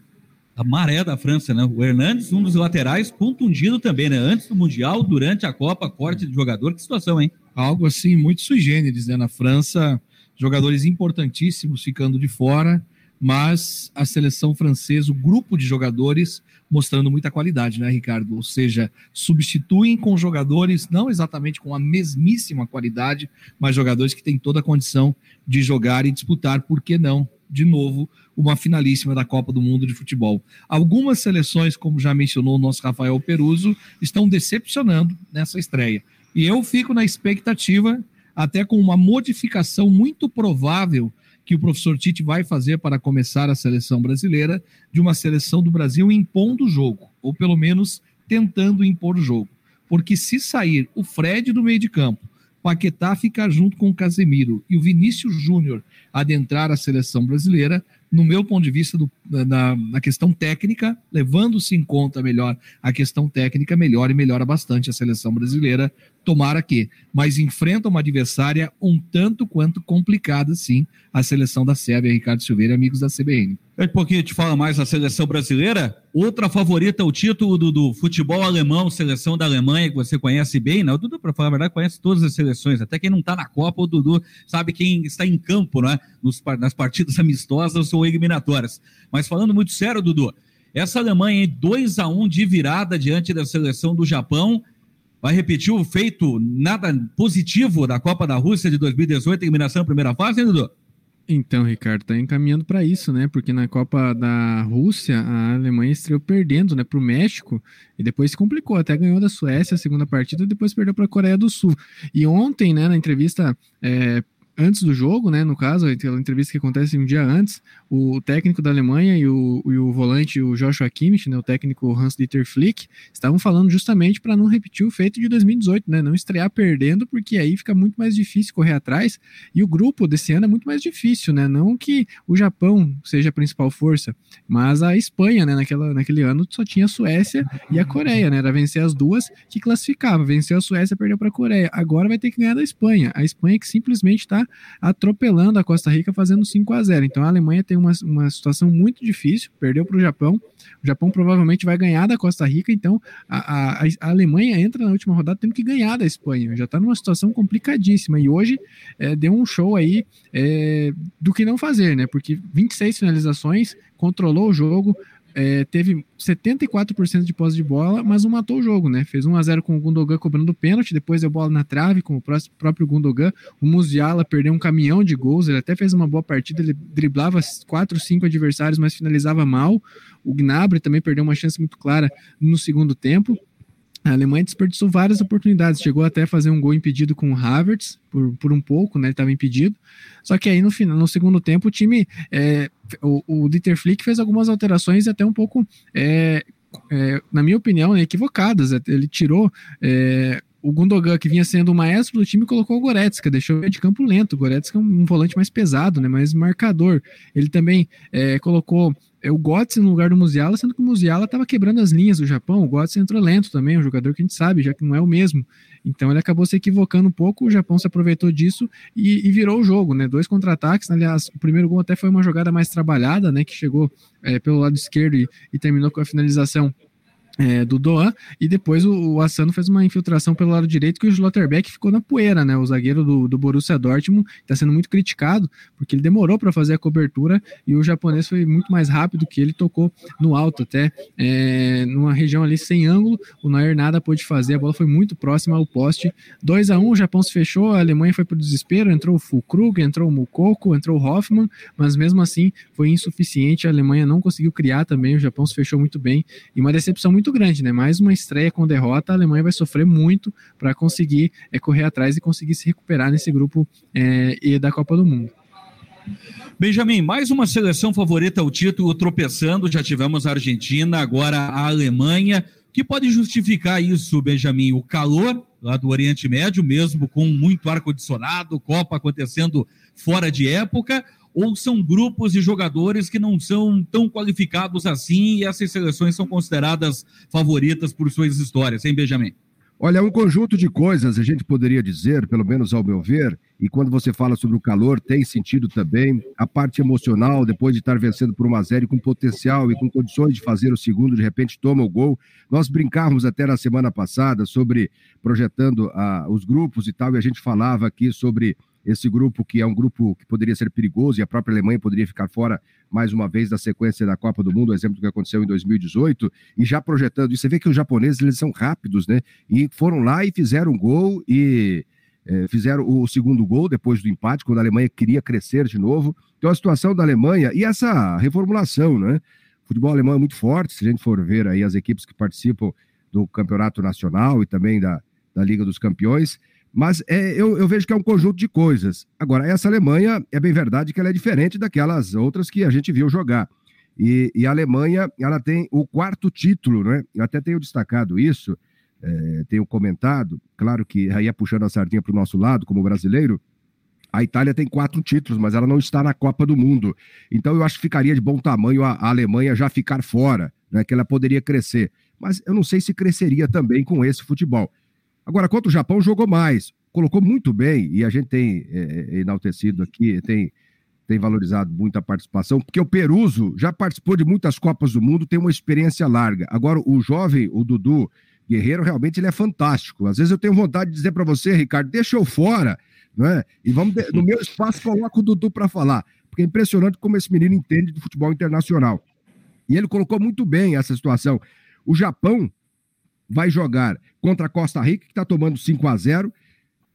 [SPEAKER 1] a maré da França, né? O Hernandes, um dos laterais, contundido também, né? Antes do Mundial, durante a Copa, corte de jogador. Que situação, hein?
[SPEAKER 4] Algo assim, muito sui generis, né? Na França, jogadores importantíssimos ficando de fora, mas a seleção francesa, o grupo de jogadores mostrando muita qualidade, né, Ricardo? Ou seja, substituem com jogadores não exatamente com a mesmíssima qualidade, mas jogadores que têm toda a condição de jogar e disputar, por que não? De novo, uma finalíssima da Copa do Mundo de Futebol. Algumas seleções, como já mencionou o nosso Rafael Peruso, estão decepcionando nessa estreia. E eu fico na expectativa até com uma modificação muito provável que o professor Tite vai fazer para começar a seleção brasileira, de uma seleção do Brasil impondo o jogo, ou pelo menos tentando impor o jogo. Porque se sair o Fred do meio de campo, Paquetá ficar junto com o Casemiro e o Vinícius Júnior adentrar a seleção brasileira, no meu ponto de vista, do na, na questão técnica, levando-se em conta melhor a questão técnica, melhora e melhora bastante a seleção brasileira. Tomara que, mas enfrenta uma adversária um tanto quanto complicada, sim, a seleção da Sérvia, Ricardo Silveira, amigos da CBN.
[SPEAKER 1] É porque a gente fala mais da seleção brasileira. Outra favorita, o título do, do, futebol alemão, seleção da Alemanha, que você conhece bem, né? O Dudu, para falar a verdade, conhece todas as seleções. Até quem não está na Copa, o Dudu sabe quem está em campo, né? Nos, nas partidas <laughs> amistosas ou eliminatórias. Mas falando muito sério, Dudu, essa Alemanha, 2 a 1 de virada diante da seleção do Japão, vai repetir o feito nada positivo da Copa da Rússia de 2018, eliminação na primeira fase, hein, Dudu?
[SPEAKER 5] Então, Ricardo, tá encaminhando para isso, né? Porque na Copa da Rússia, a Alemanha estreou perdendo, né, para o México e depois se complicou, até ganhou da Suécia a segunda partida e depois perdeu para a Coreia do Sul. E ontem, né, na entrevista é, antes do jogo, né, no caso, aquela entrevista que acontece um dia antes, o técnico da Alemanha e o, e o volante, o Joshua Kimmich, né, o técnico Hans-Dieter Flick, estavam falando justamente para não repetir o feito de 2018, né, não estrear perdendo, porque aí fica muito mais difícil correr atrás, e o grupo desse ano é muito mais difícil, né, não que o Japão seja a principal força, mas a Espanha, né, naquela, naquele ano só tinha a Suécia e a Coreia, né, era vencer as duas que classificava, venceu a Suécia, perdeu para a Coreia, agora vai ter que ganhar da Espanha, a Espanha que simplesmente está atropelando a Costa Rica, fazendo 5 a 0 Então a Alemanha tem uma, uma situação muito difícil, perdeu para o Japão. O Japão provavelmente vai ganhar da Costa Rica, então a, a, a Alemanha entra na última rodada tendo que ganhar da Espanha. Já está numa situação complicadíssima. E hoje é, deu um show aí é, do que não fazer, né? Porque 26 finalizações, controlou o jogo, é, teve 74% de posse de bola, mas não matou o jogo, né? Fez 1 a 0 com o Gundogan cobrando pênalti, depois deu bola na trave com o próprio Gundogan. O Musiala perdeu um caminhão de gols, ele até fez uma boa partida, ele driblava 4, 5 adversários, mas finalizava mal. O Gnabry também perdeu uma chance muito clara no segundo tempo. A Alemanha desperdiçou várias oportunidades, chegou até a fazer um gol impedido com o Havertz, por, por um pouco, né? Ele estava impedido. Só que aí no final, no segundo tempo, o time, é, o, o Dieter Flick fez algumas alterações até um pouco, é, é, na minha opinião, equivocadas. Ele tirou é, o Gundogan, que vinha sendo o maestro do time, colocou o Goretzka, deixou de campo lento. O Goretzka é um, volante mais pesado, né, mais marcador. Ele também é, colocou é, o Götze no lugar do Musiala, sendo que o Musiala estava quebrando as linhas do Japão. O Götze entrou lento também, um jogador que a gente sabe, já que não é o mesmo. Então ele acabou se equivocando um pouco, o Japão se aproveitou disso e, e virou o jogo, né? Dois contra-ataques, aliás, o primeiro gol até foi uma jogada mais trabalhada, né? Que chegou é, pelo lado esquerdo e, e terminou com a finalização é, do Doan, e depois o, o Asano fez uma infiltração pelo lado direito que o Schlotterbeck ficou na poeira, né? O zagueiro do, do Borussia Dortmund está sendo muito criticado porque ele demorou para fazer a cobertura e o japonês foi muito mais rápido que ele tocou no alto, até é, numa região ali sem ângulo. O Neuer nada pôde fazer, a bola foi muito próxima ao poste. 2 a 1 um, o Japão se fechou, a Alemanha foi para o desespero, entrou o Fulkrug, entrou o Mukoko, entrou o Hoffmann, mas mesmo assim foi insuficiente. A Alemanha não conseguiu criar também, o Japão se fechou muito bem e uma decepção muito muito grande, né? Mais uma estreia com derrota, a Alemanha vai sofrer muito para conseguir é, correr atrás e conseguir se recuperar nesse grupo é, e da Copa do Mundo.
[SPEAKER 1] Benjamin, mais uma seleção favorita ao título tropeçando. Já tivemos a Argentina, agora a Alemanha. O que pode justificar isso, Benjamin? O calor lá do Oriente Médio, mesmo com muito ar-condicionado, Copa acontecendo fora de época, ou são grupos de jogadores que não são tão qualificados assim e essas seleções são consideradas favoritas por suas histórias, hein, Benjamin?
[SPEAKER 2] Olha, é um conjunto de coisas, a gente poderia dizer, pelo menos ao meu ver, e quando você fala sobre o calor, tem sentido também a parte emocional, depois de estar vencendo por uma série com potencial e com condições de fazer o segundo, de repente toma o gol. Nós brincávamos até na semana passada sobre projetando uh, os grupos e tal, e a gente falava aqui sobre esse grupo que é um grupo que poderia ser perigoso e a própria Alemanha poderia ficar fora mais uma vez da sequência da Copa do Mundo, exemplo do que aconteceu em 2018, e já projetando isso. Você vê que os japoneses eles são rápidos, né? E foram lá e fizeram um gol e é, fizeram o segundo gol depois do empate, quando a Alemanha queria crescer de novo. Então a situação da Alemanha e essa reformulação, né? O futebol alemão é muito forte, se a gente for ver aí as equipes que participam do campeonato nacional e também da, da Liga dos Campeões. Mas é, eu, eu, vejo que é um conjunto de coisas. Agora, essa Alemanha, é bem verdade que ela é diferente daquelas outras que a gente viu jogar. E, e a Alemanha, ela tem o quarto título, né? Eu até tenho destacado isso, é, tenho comentado, claro que aí é puxando a sardinha para o nosso lado, como brasileiro, A Itália tem quatro títulos, mas ela não está na Copa do Mundo. Então eu acho que ficaria de bom tamanho a, a Alemanha já ficar fora, né? Que ela poderia crescer. Mas eu não sei se cresceria também com esse futebol. Agora, quanto o Japão jogou mais, colocou muito bem, e a gente tem é, enaltecido aqui, tem, tem valorizado muito a participação, porque o Peruso já participou de muitas Copas do Mundo, tem uma experiência larga. Agora, o jovem, o Dudu Guerreiro, realmente ele é fantástico. Às vezes eu tenho vontade de dizer para você, Ricardo, deixa eu fora, não é? E vamos de... no meu espaço coloca o Dudu para falar, porque é impressionante como esse menino entende de futebol internacional. E ele colocou muito bem essa situação. O Japão vai jogar contra a Costa Rica, que está tomando 5 a 0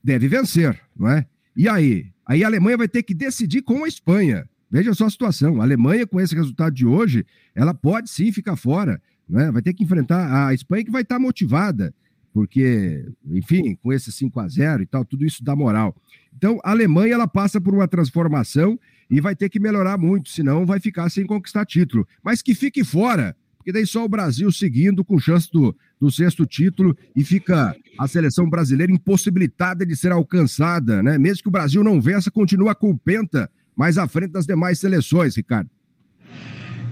[SPEAKER 2] deve vencer, não é? E aí? Aí a Alemanha vai ter que decidir com a Espanha. Veja só a situação. A Alemanha, com esse resultado de hoje, ela pode sim ficar fora. Né? Vai ter que enfrentar a Espanha, que vai estar motivada, porque, enfim, com esse 5 a 0 e tal, tudo isso dá moral. Então, a Alemanha ela passa por uma transformação e vai ter que melhorar muito, senão vai ficar sem conquistar título. Mas que fique fora, porque daí só o Brasil seguindo com chance do, do sexto título e fica a seleção brasileira impossibilitada de ser alcançada, né? Mesmo que o Brasil não vença, continua com penta mais à frente das demais seleções, Ricardo.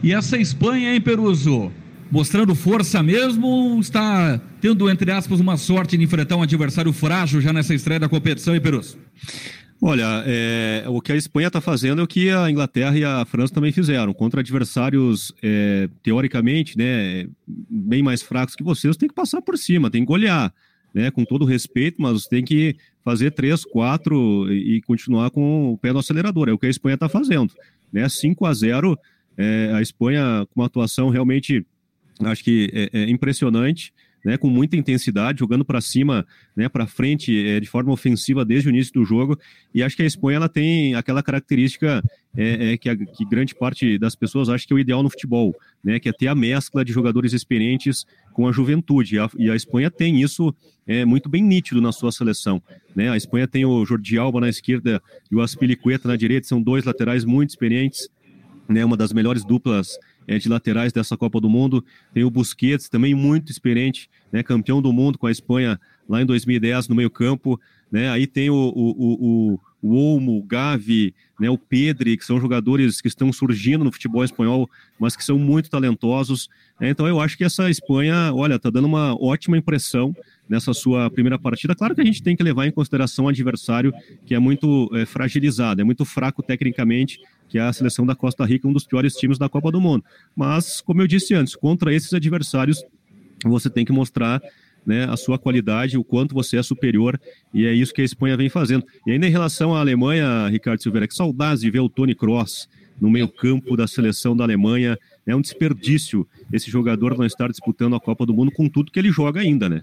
[SPEAKER 1] E essa Espanha, hein, Peruso? Mostrando força mesmo, está tendo, entre aspas, uma sorte de enfrentar um adversário frágil já nessa estreia da competição, hein, Peruso?
[SPEAKER 3] Olha, é, o que a Espanha está fazendo é o que a Inglaterra e a França também fizeram. Contra adversários, é, teoricamente, né, bem mais fracos que vocês, tem que passar por cima, tem que golear. Né, com todo respeito, mas tem que fazer três, quatro e continuar com o pé no acelerador. É o que a Espanha está fazendo. Né, 5 a 0 é, a Espanha com uma atuação realmente, acho que é, é impressionante né, com muita intensidade, jogando para cima, né, para frente, é, de forma ofensiva desde o início do jogo. E acho que a Espanha ela tem aquela característica é, é que, a, que, grande parte das pessoas acha que é o ideal no futebol, né, que é ter a mescla de jogadores experientes com a juventude. E a, e a Espanha tem isso é, muito bem nítido na sua seleção. Né? A Espanha tem o Jordi Alba na esquerda e o Aspilicueta na direita, são dois laterais muito experientes, né, uma das melhores duplas é, de laterais dessa Copa do Mundo. Tem o Busquets, também muito experiente, né, campeão do mundo com a Espanha lá em 2010 no meio-campo. Né? Aí tem o, o, o, o Olmo, o Gavi, né, o Pedri, que são jogadores que estão surgindo no futebol espanhol, mas que são muito talentosos. É, então eu acho que essa Espanha, olha, está dando uma ótima impressão nessa sua primeira partida. Claro que a gente tem que levar em consideração o adversário que é muito é, fragilizado, é muito fraco tecnicamente, que é a seleção da Costa Rica, um dos piores times da Copa do Mundo. Mas, como eu disse antes, contra esses adversários, você tem que mostrar né, a sua qualidade, o quanto você é superior, e é isso que a Espanha vem fazendo. E ainda em relação à Alemanha, Ricardo Silveira, que saudades de ver o Tony Cross no meio-campo da seleção da Alemanha. É um desperdício esse jogador não estar disputando a Copa do Mundo com tudo que ele joga ainda, né?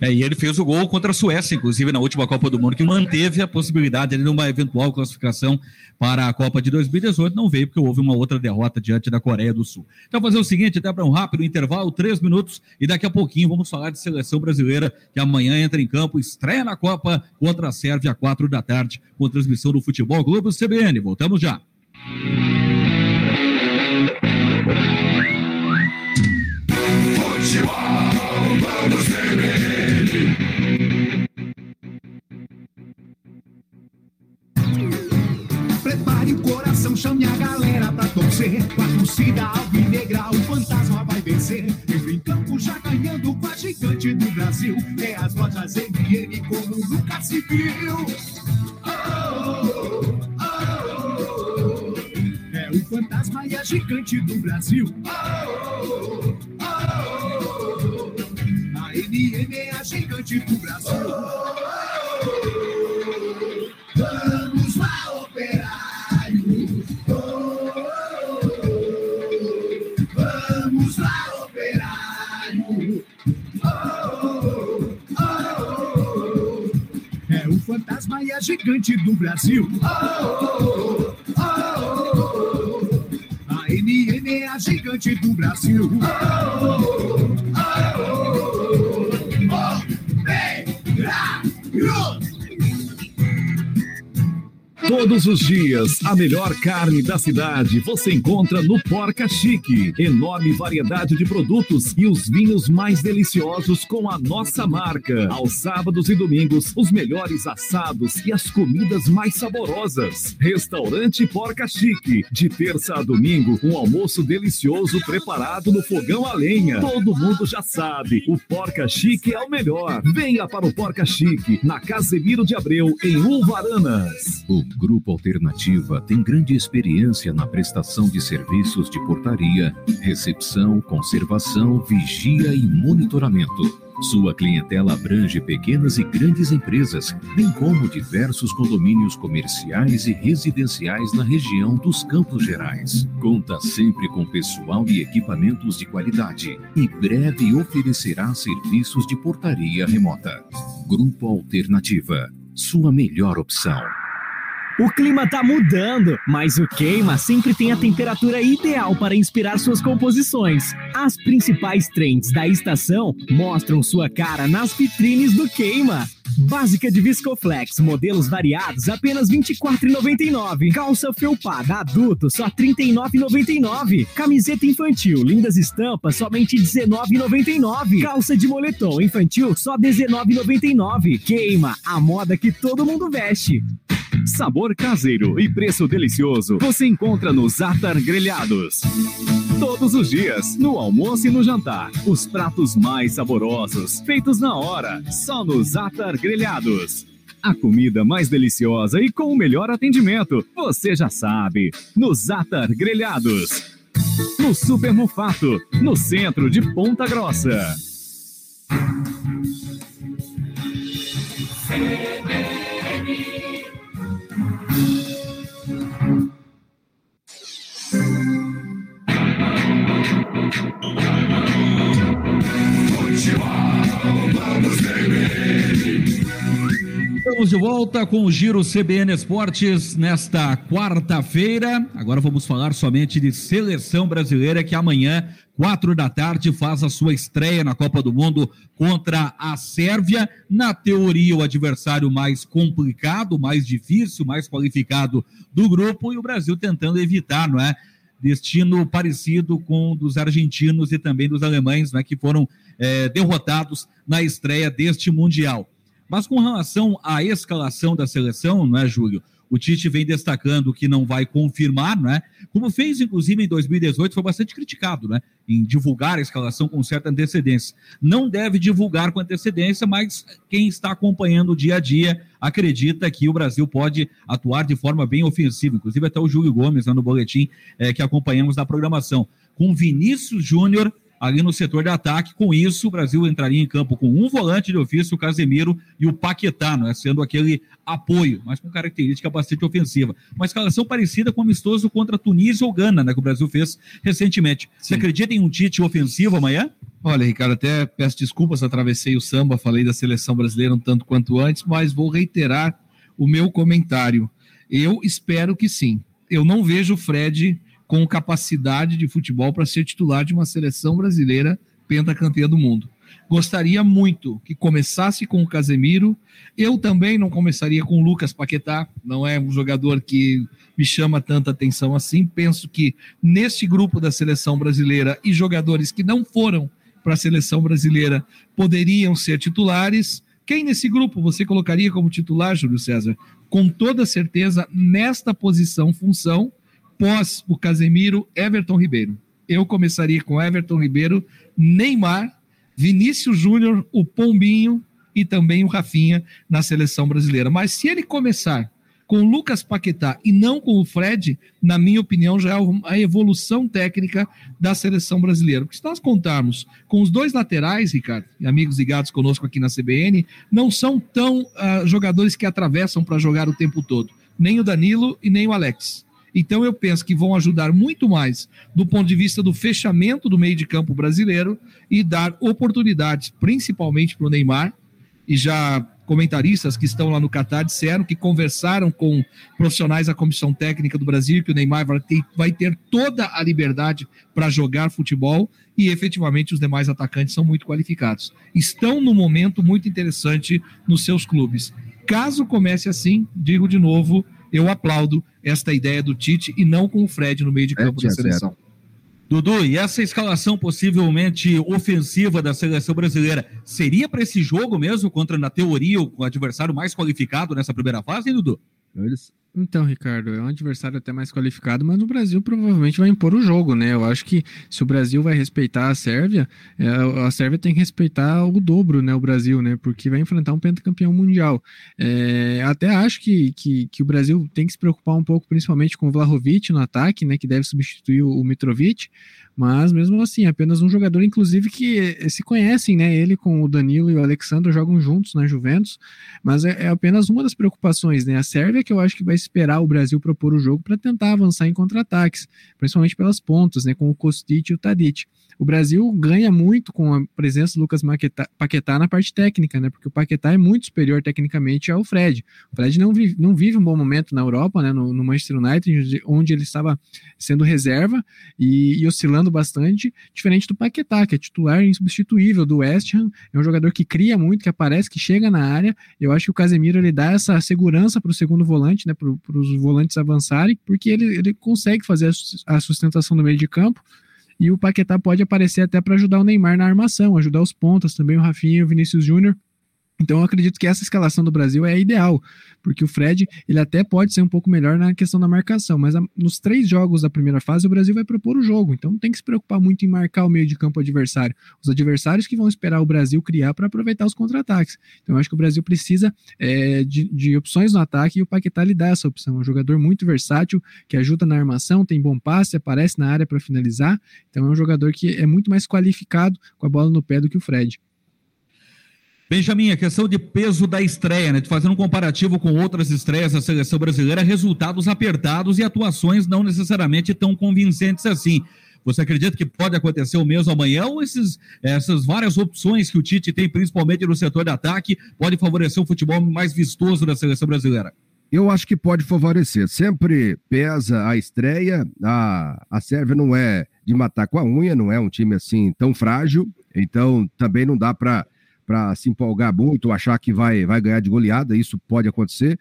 [SPEAKER 1] É, e ele fez o gol contra a Suécia, inclusive, na última Copa do Mundo, que manteve a possibilidade de uma eventual classificação para a Copa de 2018. Não veio, porque houve uma outra derrota diante da Coreia do Sul. Então, fazer o seguinte, até para um rápido intervalo, três minutos, e daqui a pouquinho vamos falar de seleção brasileira, que amanhã entra em campo, estreia na Copa contra a Sérvia, às quatro da tarde, com transmissão do Futebol Globo CBN. Voltamos já.
[SPEAKER 6] Prepare o coração, chame a galera pra torcer. Com a torcida alvinegra, o fantasma vai vencer. Entra em campo já ganhando com a gigante do Brasil. É as lojas MM como nunca se viu. Oh, oh, oh, é o fantasma e a gigante do Brasil. Gigante do Brasil. A
[SPEAKER 8] Os dias, a melhor carne da cidade você encontra no Porca Chique. Enorme variedade de produtos e os vinhos mais deliciosos com a nossa marca. Aos sábados e domingos, os melhores assados e as comidas mais saborosas. Restaurante Porca Chique. De terça a domingo, um almoço delicioso preparado no fogão a lenha. Todo mundo já sabe, o Porca Chique é o melhor. Venha para o Porca Chique, na Casemiro de Abreu, em Uvaranas.
[SPEAKER 7] O Grupo Alternativa tem grande experiência na prestação de serviços de portaria, recepção, conservação, vigia e monitoramento. Sua clientela abrange pequenas e grandes empresas, bem como diversos condomínios comerciais e residenciais na região dos Campos Gerais. Conta sempre com pessoal e equipamentos de qualidade e breve oferecerá serviços de portaria remota. Grupo Alternativa, sua melhor opção.
[SPEAKER 13] O clima tá mudando, mas o Queima sempre tem a temperatura ideal para inspirar suas composições. As principais trends da estação mostram sua cara nas vitrines do Queima. Básica de Viscoflex, modelos variados, apenas R$ 24,99. Calça felpada adulto, só R$ 39,99. Camiseta infantil, lindas estampas, somente R$ 19,99. Calça de moletom infantil, só R$ 19,99. Queima, a moda que todo mundo veste.
[SPEAKER 8] Sabor caseiro e preço delicioso você encontra nos Atar Grelhados. Todos os dias, no almoço e no jantar, os pratos mais saborosos, feitos na hora, só nos Atar Grelhados. A comida mais deliciosa e com o melhor atendimento, você já sabe, nos Atar Grelhados. No Super Mufato, no centro de Ponta Grossa.
[SPEAKER 1] Estamos de volta com o Giro CBN Esportes nesta quarta-feira. Agora vamos falar somente de seleção brasileira que amanhã, quatro da tarde, faz a sua estreia na Copa do Mundo contra a Sérvia. Na teoria, o adversário mais complicado, mais difícil, mais qualificado do grupo e o Brasil tentando evitar, não é? Destino parecido com o dos argentinos e também dos alemães, né, que foram é, derrotados na estreia deste Mundial. Mas com relação à escalação da seleção, não é, Júlio? O Tite vem destacando que não vai confirmar, não é? Como fez, inclusive, em 2018, foi bastante criticado, né? Em divulgar a escalação com certa antecedência. Não deve divulgar com antecedência, mas quem está acompanhando o dia a dia acredita que o Brasil pode atuar de forma bem ofensiva. Inclusive, até o Júlio Gomes, lá no boletim é, que acompanhamos na programação. Com Vinícius Júnior ali no setor de ataque. Com isso, o Brasil entraria em campo com um volante de ofício, o Casemiro e o Paquetá, né, sendo aquele apoio, mas com característica bastante ofensiva. Uma escalação parecida com o amistoso contra Tunísia ou Gana, né, que o Brasil fez recentemente. Sim. Você acredita em um Tite ofensivo amanhã?
[SPEAKER 4] Olha, Ricardo, até peço desculpas, atravessei o samba, falei da seleção brasileira um tanto quanto antes, mas vou reiterar o meu comentário. Eu espero que sim. Eu não vejo o Fred com capacidade de futebol para ser titular de uma seleção brasileira pentacampeã do mundo. Gostaria muito que começasse com o Casemiro. Eu também não começaria com o Lucas Paquetá, não é um jogador que me chama tanta atenção assim. Penso que neste grupo da seleção brasileira e jogadores que não foram para a seleção brasileira poderiam ser titulares. Quem nesse grupo você colocaria como titular, Júlio César? Com toda certeza, nesta posição, função, pós o Casemiro, Everton Ribeiro. Eu começaria com Everton Ribeiro, Neymar, Vinícius Júnior, o Pombinho e também o Rafinha na seleção brasileira. Mas se ele começar com o Lucas Paquetá e não com o Fred, na minha opinião, já é a evolução técnica da seleção brasileira. Porque se nós contarmos com os dois laterais, Ricardo, e amigos ligados conosco aqui na CBN, não são tão uh, jogadores que atravessam para jogar o tempo todo. Nem o Danilo e nem o Alex. Então eu penso que vão ajudar muito mais do ponto de vista do fechamento do meio de campo brasileiro e dar oportunidades, principalmente para o Neymar, e já comentaristas que estão lá no Catar disseram que conversaram com profissionais da comissão técnica do Brasil que o Neymar vai ter, vai ter toda a liberdade para jogar futebol e efetivamente os demais atacantes são muito qualificados. Estão num momento muito interessante nos seus clubes. Caso comece assim, digo de novo, eu aplaudo esta ideia do Tite e não com o Fred no meio de campo da seleção.
[SPEAKER 1] Dudu, e essa escalação possivelmente ofensiva da seleção brasileira seria para esse jogo mesmo, contra, na teoria, o adversário mais qualificado nessa primeira fase, hein, Dudu?
[SPEAKER 5] Eles... Então, Ricardo, é um adversário até mais qualificado, mas o Brasil provavelmente vai impor o jogo, né? Eu acho que se o Brasil vai respeitar a Sérvia, é, a Sérvia tem que respeitar o dobro, né? O Brasil, né? Porque vai enfrentar um pentacampeão mundial. É, até acho que, que, que, o Brasil tem que se preocupar um pouco, principalmente com o Vlahovic no ataque, né? Que deve substituir o Mitrovic, mas mesmo assim, apenas um jogador, inclusive, que se conhecem, né? Ele com o Danilo e o Alexandre jogam juntos na Juventus, mas é, é apenas uma das preocupações, né? A Sérvia que eu acho que vai esperar o Brasil propor o jogo para tentar avançar em contra-ataques, principalmente pelas pontas, né? Com o Kostic e o Tadic o Brasil ganha muito com a presença do Lucas Paquetá na parte técnica, né? Porque o Paquetá é muito superior tecnicamente ao Fred. O Fred não vive, não vive um bom momento na Europa, né? No, no Manchester United, onde ele estava sendo reserva e, e, oscilando bastante, diferente do Paquetá, que é titular insubstituível do West Ham. É um jogador que cria muito, que aparece, que chega na área. Eu acho que o Casemiro ele dá essa segurança para o segundo volante, né? Para os volantes avançarem, porque ele, ele consegue fazer a sustentação do meio de campo e o Paquetá pode aparecer até para ajudar o Neymar na armação, ajudar os pontas, também o Rafinha e o Vinícius Júnior. Então eu acredito que essa escalação do Brasil é ideal, porque o Fred ele até pode ser um pouco melhor na questão da marcação, mas a, nos três jogos da primeira fase o Brasil vai propor o jogo, então não tem que se preocupar muito em marcar o meio de campo adversário. Os adversários que vão esperar o Brasil criar para aproveitar os contra-ataques. Então eu acho que o Brasil precisa é, de, de, opções no ataque e o Paquetá lhe dá essa opção. É um jogador muito versátil, que ajuda na armação, tem bom passe, aparece na área para finalizar. Então é um jogador que é muito mais qualificado com a bola no pé do que o Fred.
[SPEAKER 1] Benjamin, a questão de peso da estreia, né? Fazendo um comparativo com outras estreias da seleção brasileira, resultados apertados e atuações não necessariamente tão convincentes assim. Você acredita que pode acontecer o mesmo amanhã ou esses, essas várias opções que o Tite tem, principalmente no setor de ataque, pode favorecer o futebol mais vistoso da seleção brasileira?
[SPEAKER 2] Eu acho que pode favorecer. Sempre pesa a estreia. A, a Sérvia não é de matar com a unha, não é um time assim tão frágil. Então também não dá para para se empolgar muito, achar que vai, vai ganhar de goleada, isso pode acontecer.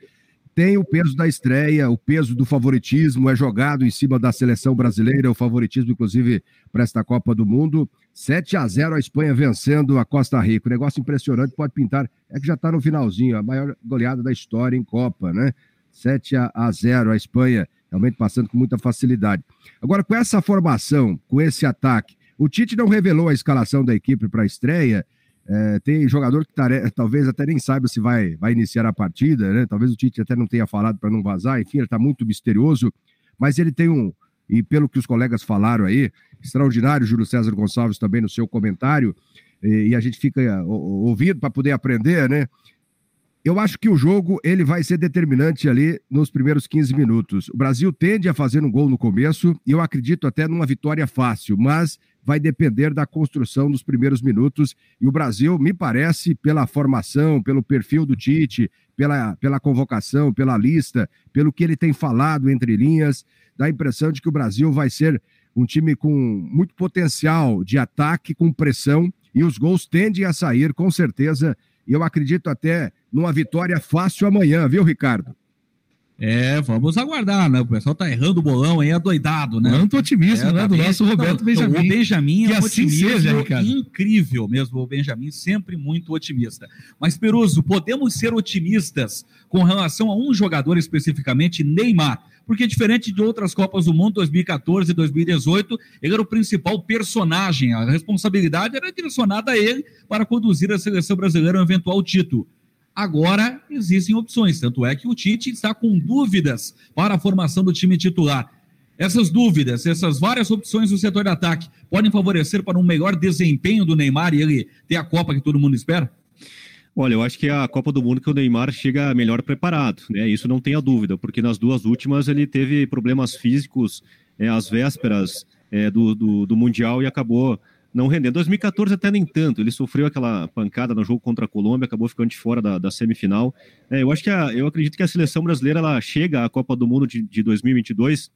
[SPEAKER 2] Tem o peso da estreia, o peso do favoritismo, é jogado em cima da seleção brasileira, o favoritismo, inclusive, para esta Copa do Mundo. 7 a 0 a Espanha vencendo a Costa Rica. Um negócio impressionante, pode pintar. É que já está no finalzinho, a maior goleada da história em Copa, né? 7 a 0 a Espanha, realmente passando com muita facilidade. Agora, com essa formação, com esse ataque, o Tite não revelou a escalação da equipe para a estreia é, tem jogador que tare... talvez até nem saiba se vai, vai iniciar a partida, né? Talvez o Tite até não tenha falado para não vazar, enfim, ele está muito misterioso, mas ele tem um, e pelo que os colegas falaram aí, extraordinário, Júlio César Gonçalves também no seu comentário, e, e a gente fica ouvindo para poder aprender, né? Eu acho que o jogo ele vai ser determinante ali nos primeiros 15 minutos. O Brasil tende a fazer um gol no começo e eu acredito até numa vitória fácil, mas vai depender da construção dos primeiros minutos. E o Brasil, me parece, pela formação, pelo perfil do Tite, pela, pela convocação, pela lista, pelo que ele tem falado entre linhas, dá a impressão de que o Brasil vai ser um time com muito potencial de ataque, com pressão, e os gols tendem a sair, com certeza. E eu acredito até numa vitória fácil amanhã, viu, Ricardo?
[SPEAKER 1] É, vamos aguardar, né? O pessoal tá errando o bolão aí, adoidado, né?
[SPEAKER 4] Quanto otimismo, é, né? Tá do bem... nosso Roberto Não, Benjamin.
[SPEAKER 1] O Benjamin é um assim seja, incrível mesmo. O Benjamin sempre muito otimista. Mas, Peruso, podemos ser otimistas com relação a um jogador especificamente, Neymar. Porque, diferente de outras Copas do Mundo, 2014 e 2018, ele era o principal personagem. A responsabilidade era direcionada a ele para conduzir a seleção brasileira a um eventual título. Agora existem opções, tanto é que o Tite está com dúvidas para a formação do time titular. Essas dúvidas, essas várias opções do setor de ataque podem favorecer para um melhor desempenho do Neymar e ele ter a Copa que todo mundo espera?
[SPEAKER 3] Olha, eu acho que é a Copa do Mundo que o Neymar chega melhor preparado, né? Isso não tenha dúvida, porque nas duas últimas ele teve problemas físicos é, às vésperas é, do, do, do Mundial e acabou não rendendo. 2014 até nem tanto, ele sofreu aquela pancada no jogo contra a Colômbia, acabou ficando de fora da, da semifinal. É, eu acho que a, eu acredito que a seleção brasileira ela chega à Copa do Mundo de, de 2022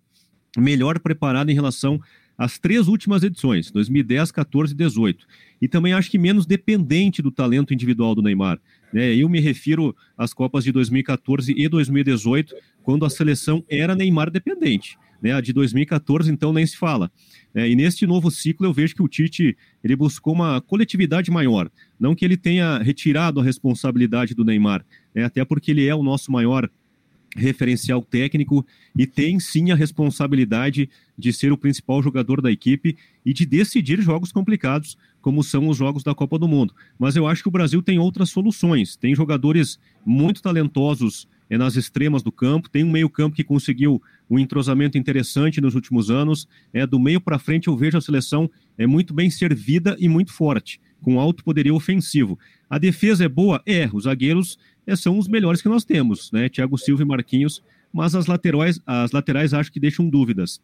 [SPEAKER 3] melhor preparada em relação as três últimas edições, 2010, 14 e 18. E também acho que menos dependente do talento individual do Neymar. Né? Eu me refiro às Copas de 2014 e 2018, quando a seleção era Neymar dependente. Né? A de 2014, então, nem se fala. É, e neste novo ciclo eu vejo que o Tite ele buscou uma coletividade maior. Não que ele tenha retirado a responsabilidade do Neymar, né? até porque ele é o nosso maior referencial técnico e tem sim a responsabilidade de ser o principal jogador da equipe e de decidir jogos complicados, como são os jogos da Copa do Mundo. Mas eu acho que o Brasil tem outras soluções. Tem jogadores muito talentosos é, nas extremas do campo, tem um meio-campo que conseguiu um entrosamento interessante nos últimos anos. É, do meio para frente eu vejo a seleção é muito bem servida e muito forte, com alto poderio ofensivo. A defesa é boa? É. Os zagueiros é, são os melhores que nós temos, né? Thiago Silva e Marquinhos, mas as laterais, as laterais acho que deixam dúvidas.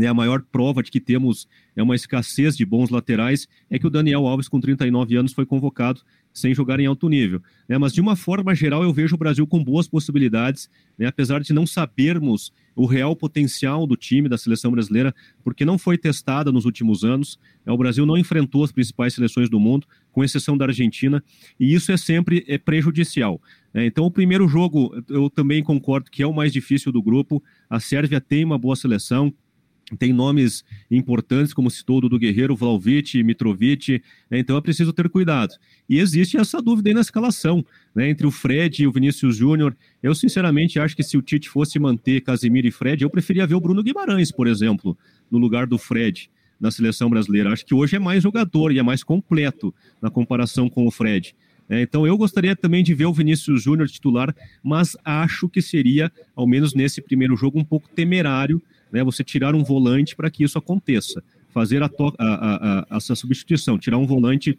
[SPEAKER 3] É, a maior prova de que temos é uma escassez de bons laterais é que o Daniel Alves, com 39 anos, foi convocado sem jogar em alto nível. Né? Mas, de uma forma geral, eu vejo o Brasil com boas possibilidades, né? apesar de não sabermos o real potencial do time, da seleção brasileira, porque não foi testada nos últimos anos. Né? O Brasil não enfrentou as principais seleções do mundo, com exceção da Argentina, e isso é sempre é prejudicial. Né? Então, o primeiro jogo, eu também concordo que é o mais difícil do grupo. A Sérvia tem uma boa seleção, tem nomes importantes, como citou o Dudu Guerreiro, Vlaovic, Mitrovic, né? então é preciso ter cuidado. E existe essa dúvida aí na escalação, né? entre o Fred e o Vinícius Júnior. Eu, sinceramente, acho que se o Tite fosse manter Casemiro e Fred, eu preferia ver o Bruno Guimarães, por exemplo, no lugar do Fred na seleção brasileira. Acho que hoje é mais jogador e é mais completo na comparação com o Fred. É, então eu gostaria também de ver o Vinícius Júnior titular, mas acho que seria, ao menos nesse primeiro jogo, um pouco temerário né, você tirar um volante para que isso aconteça. Fazer a, a, a, essa substituição, tirar um volante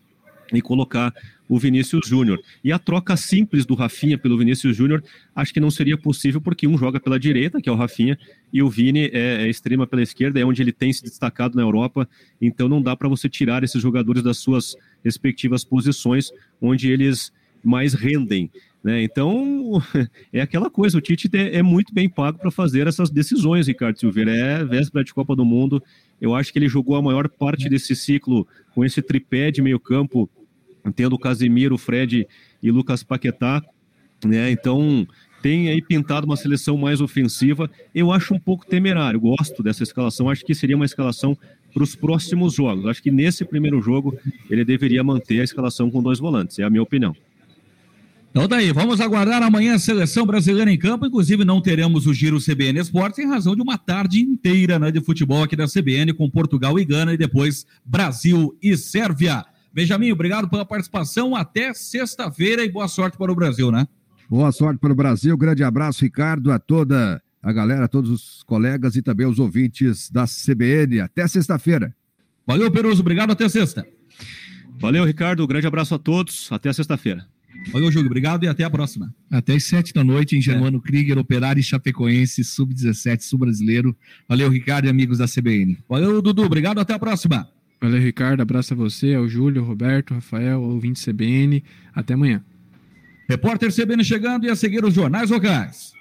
[SPEAKER 3] e colocar o Vinícius Júnior. E a troca simples do Rafinha pelo Vinícius Júnior, acho que não seria possível, porque um joga pela direita, que é o Rafinha, e o Vini é, é extrema pela esquerda, é onde ele tem se destacado na Europa, então não dá para você tirar esses jogadores das suas respectivas posições, onde eles mais rendem. Né? Então, <laughs> é aquela coisa, o Tite é muito bem pago para fazer essas decisões, Ricardo Silveira. É véspera de Copa do Mundo. Eu acho que ele jogou a maior parte desse ciclo com esse tripé de meio campo, tendo Casemiro, Fred e Lucas Paquetá. Né? Então, tem aí pintado uma seleção mais ofensiva. Eu acho um pouco temerário, gosto dessa escalação. Acho que seria uma escalação para os próximos jogos. Acho que nesse primeiro jogo ele deveria manter a escalação com dois volantes, é a minha opinião.
[SPEAKER 1] Então daí, tá vamos aguardar amanhã a seleção brasileira em campo. Inclusive, não teremos o Giro CBN Esportes em razão de uma tarde inteira né, de futebol aqui da CBN com Portugal e Gana e depois Brasil e Sérvia. Benjamin, obrigado pela participação. Até sexta-feira e boa sorte para o Brasil, né?
[SPEAKER 2] Boa sorte para o Brasil. Grande abraço, Ricardo, a toda a galera, a todos os colegas e também os ouvintes da CBN. Até sexta-feira.
[SPEAKER 1] Valeu, Peruso. Obrigado. Até sexta.
[SPEAKER 3] Valeu, Ricardo. grande abraço a todos. Até sexta-feira.
[SPEAKER 1] Valeu, Júlio. Obrigado e até a próxima.
[SPEAKER 4] Até às sete da noite em Germano é. Krieger, Operário e Chapecoense, Sub-17, Sul-Brasileiro. Valeu, Ricardo e amigos da CBN.
[SPEAKER 1] Valeu, Dudu. Obrigado. Até a próxima.
[SPEAKER 5] Valeu, Ricardo. Abraço a você, ao Júlio, Roberto, Rafael, ouvinte CBN. Até amanhã.
[SPEAKER 1] Repórter CBN chegando e a seguir os jornais locais.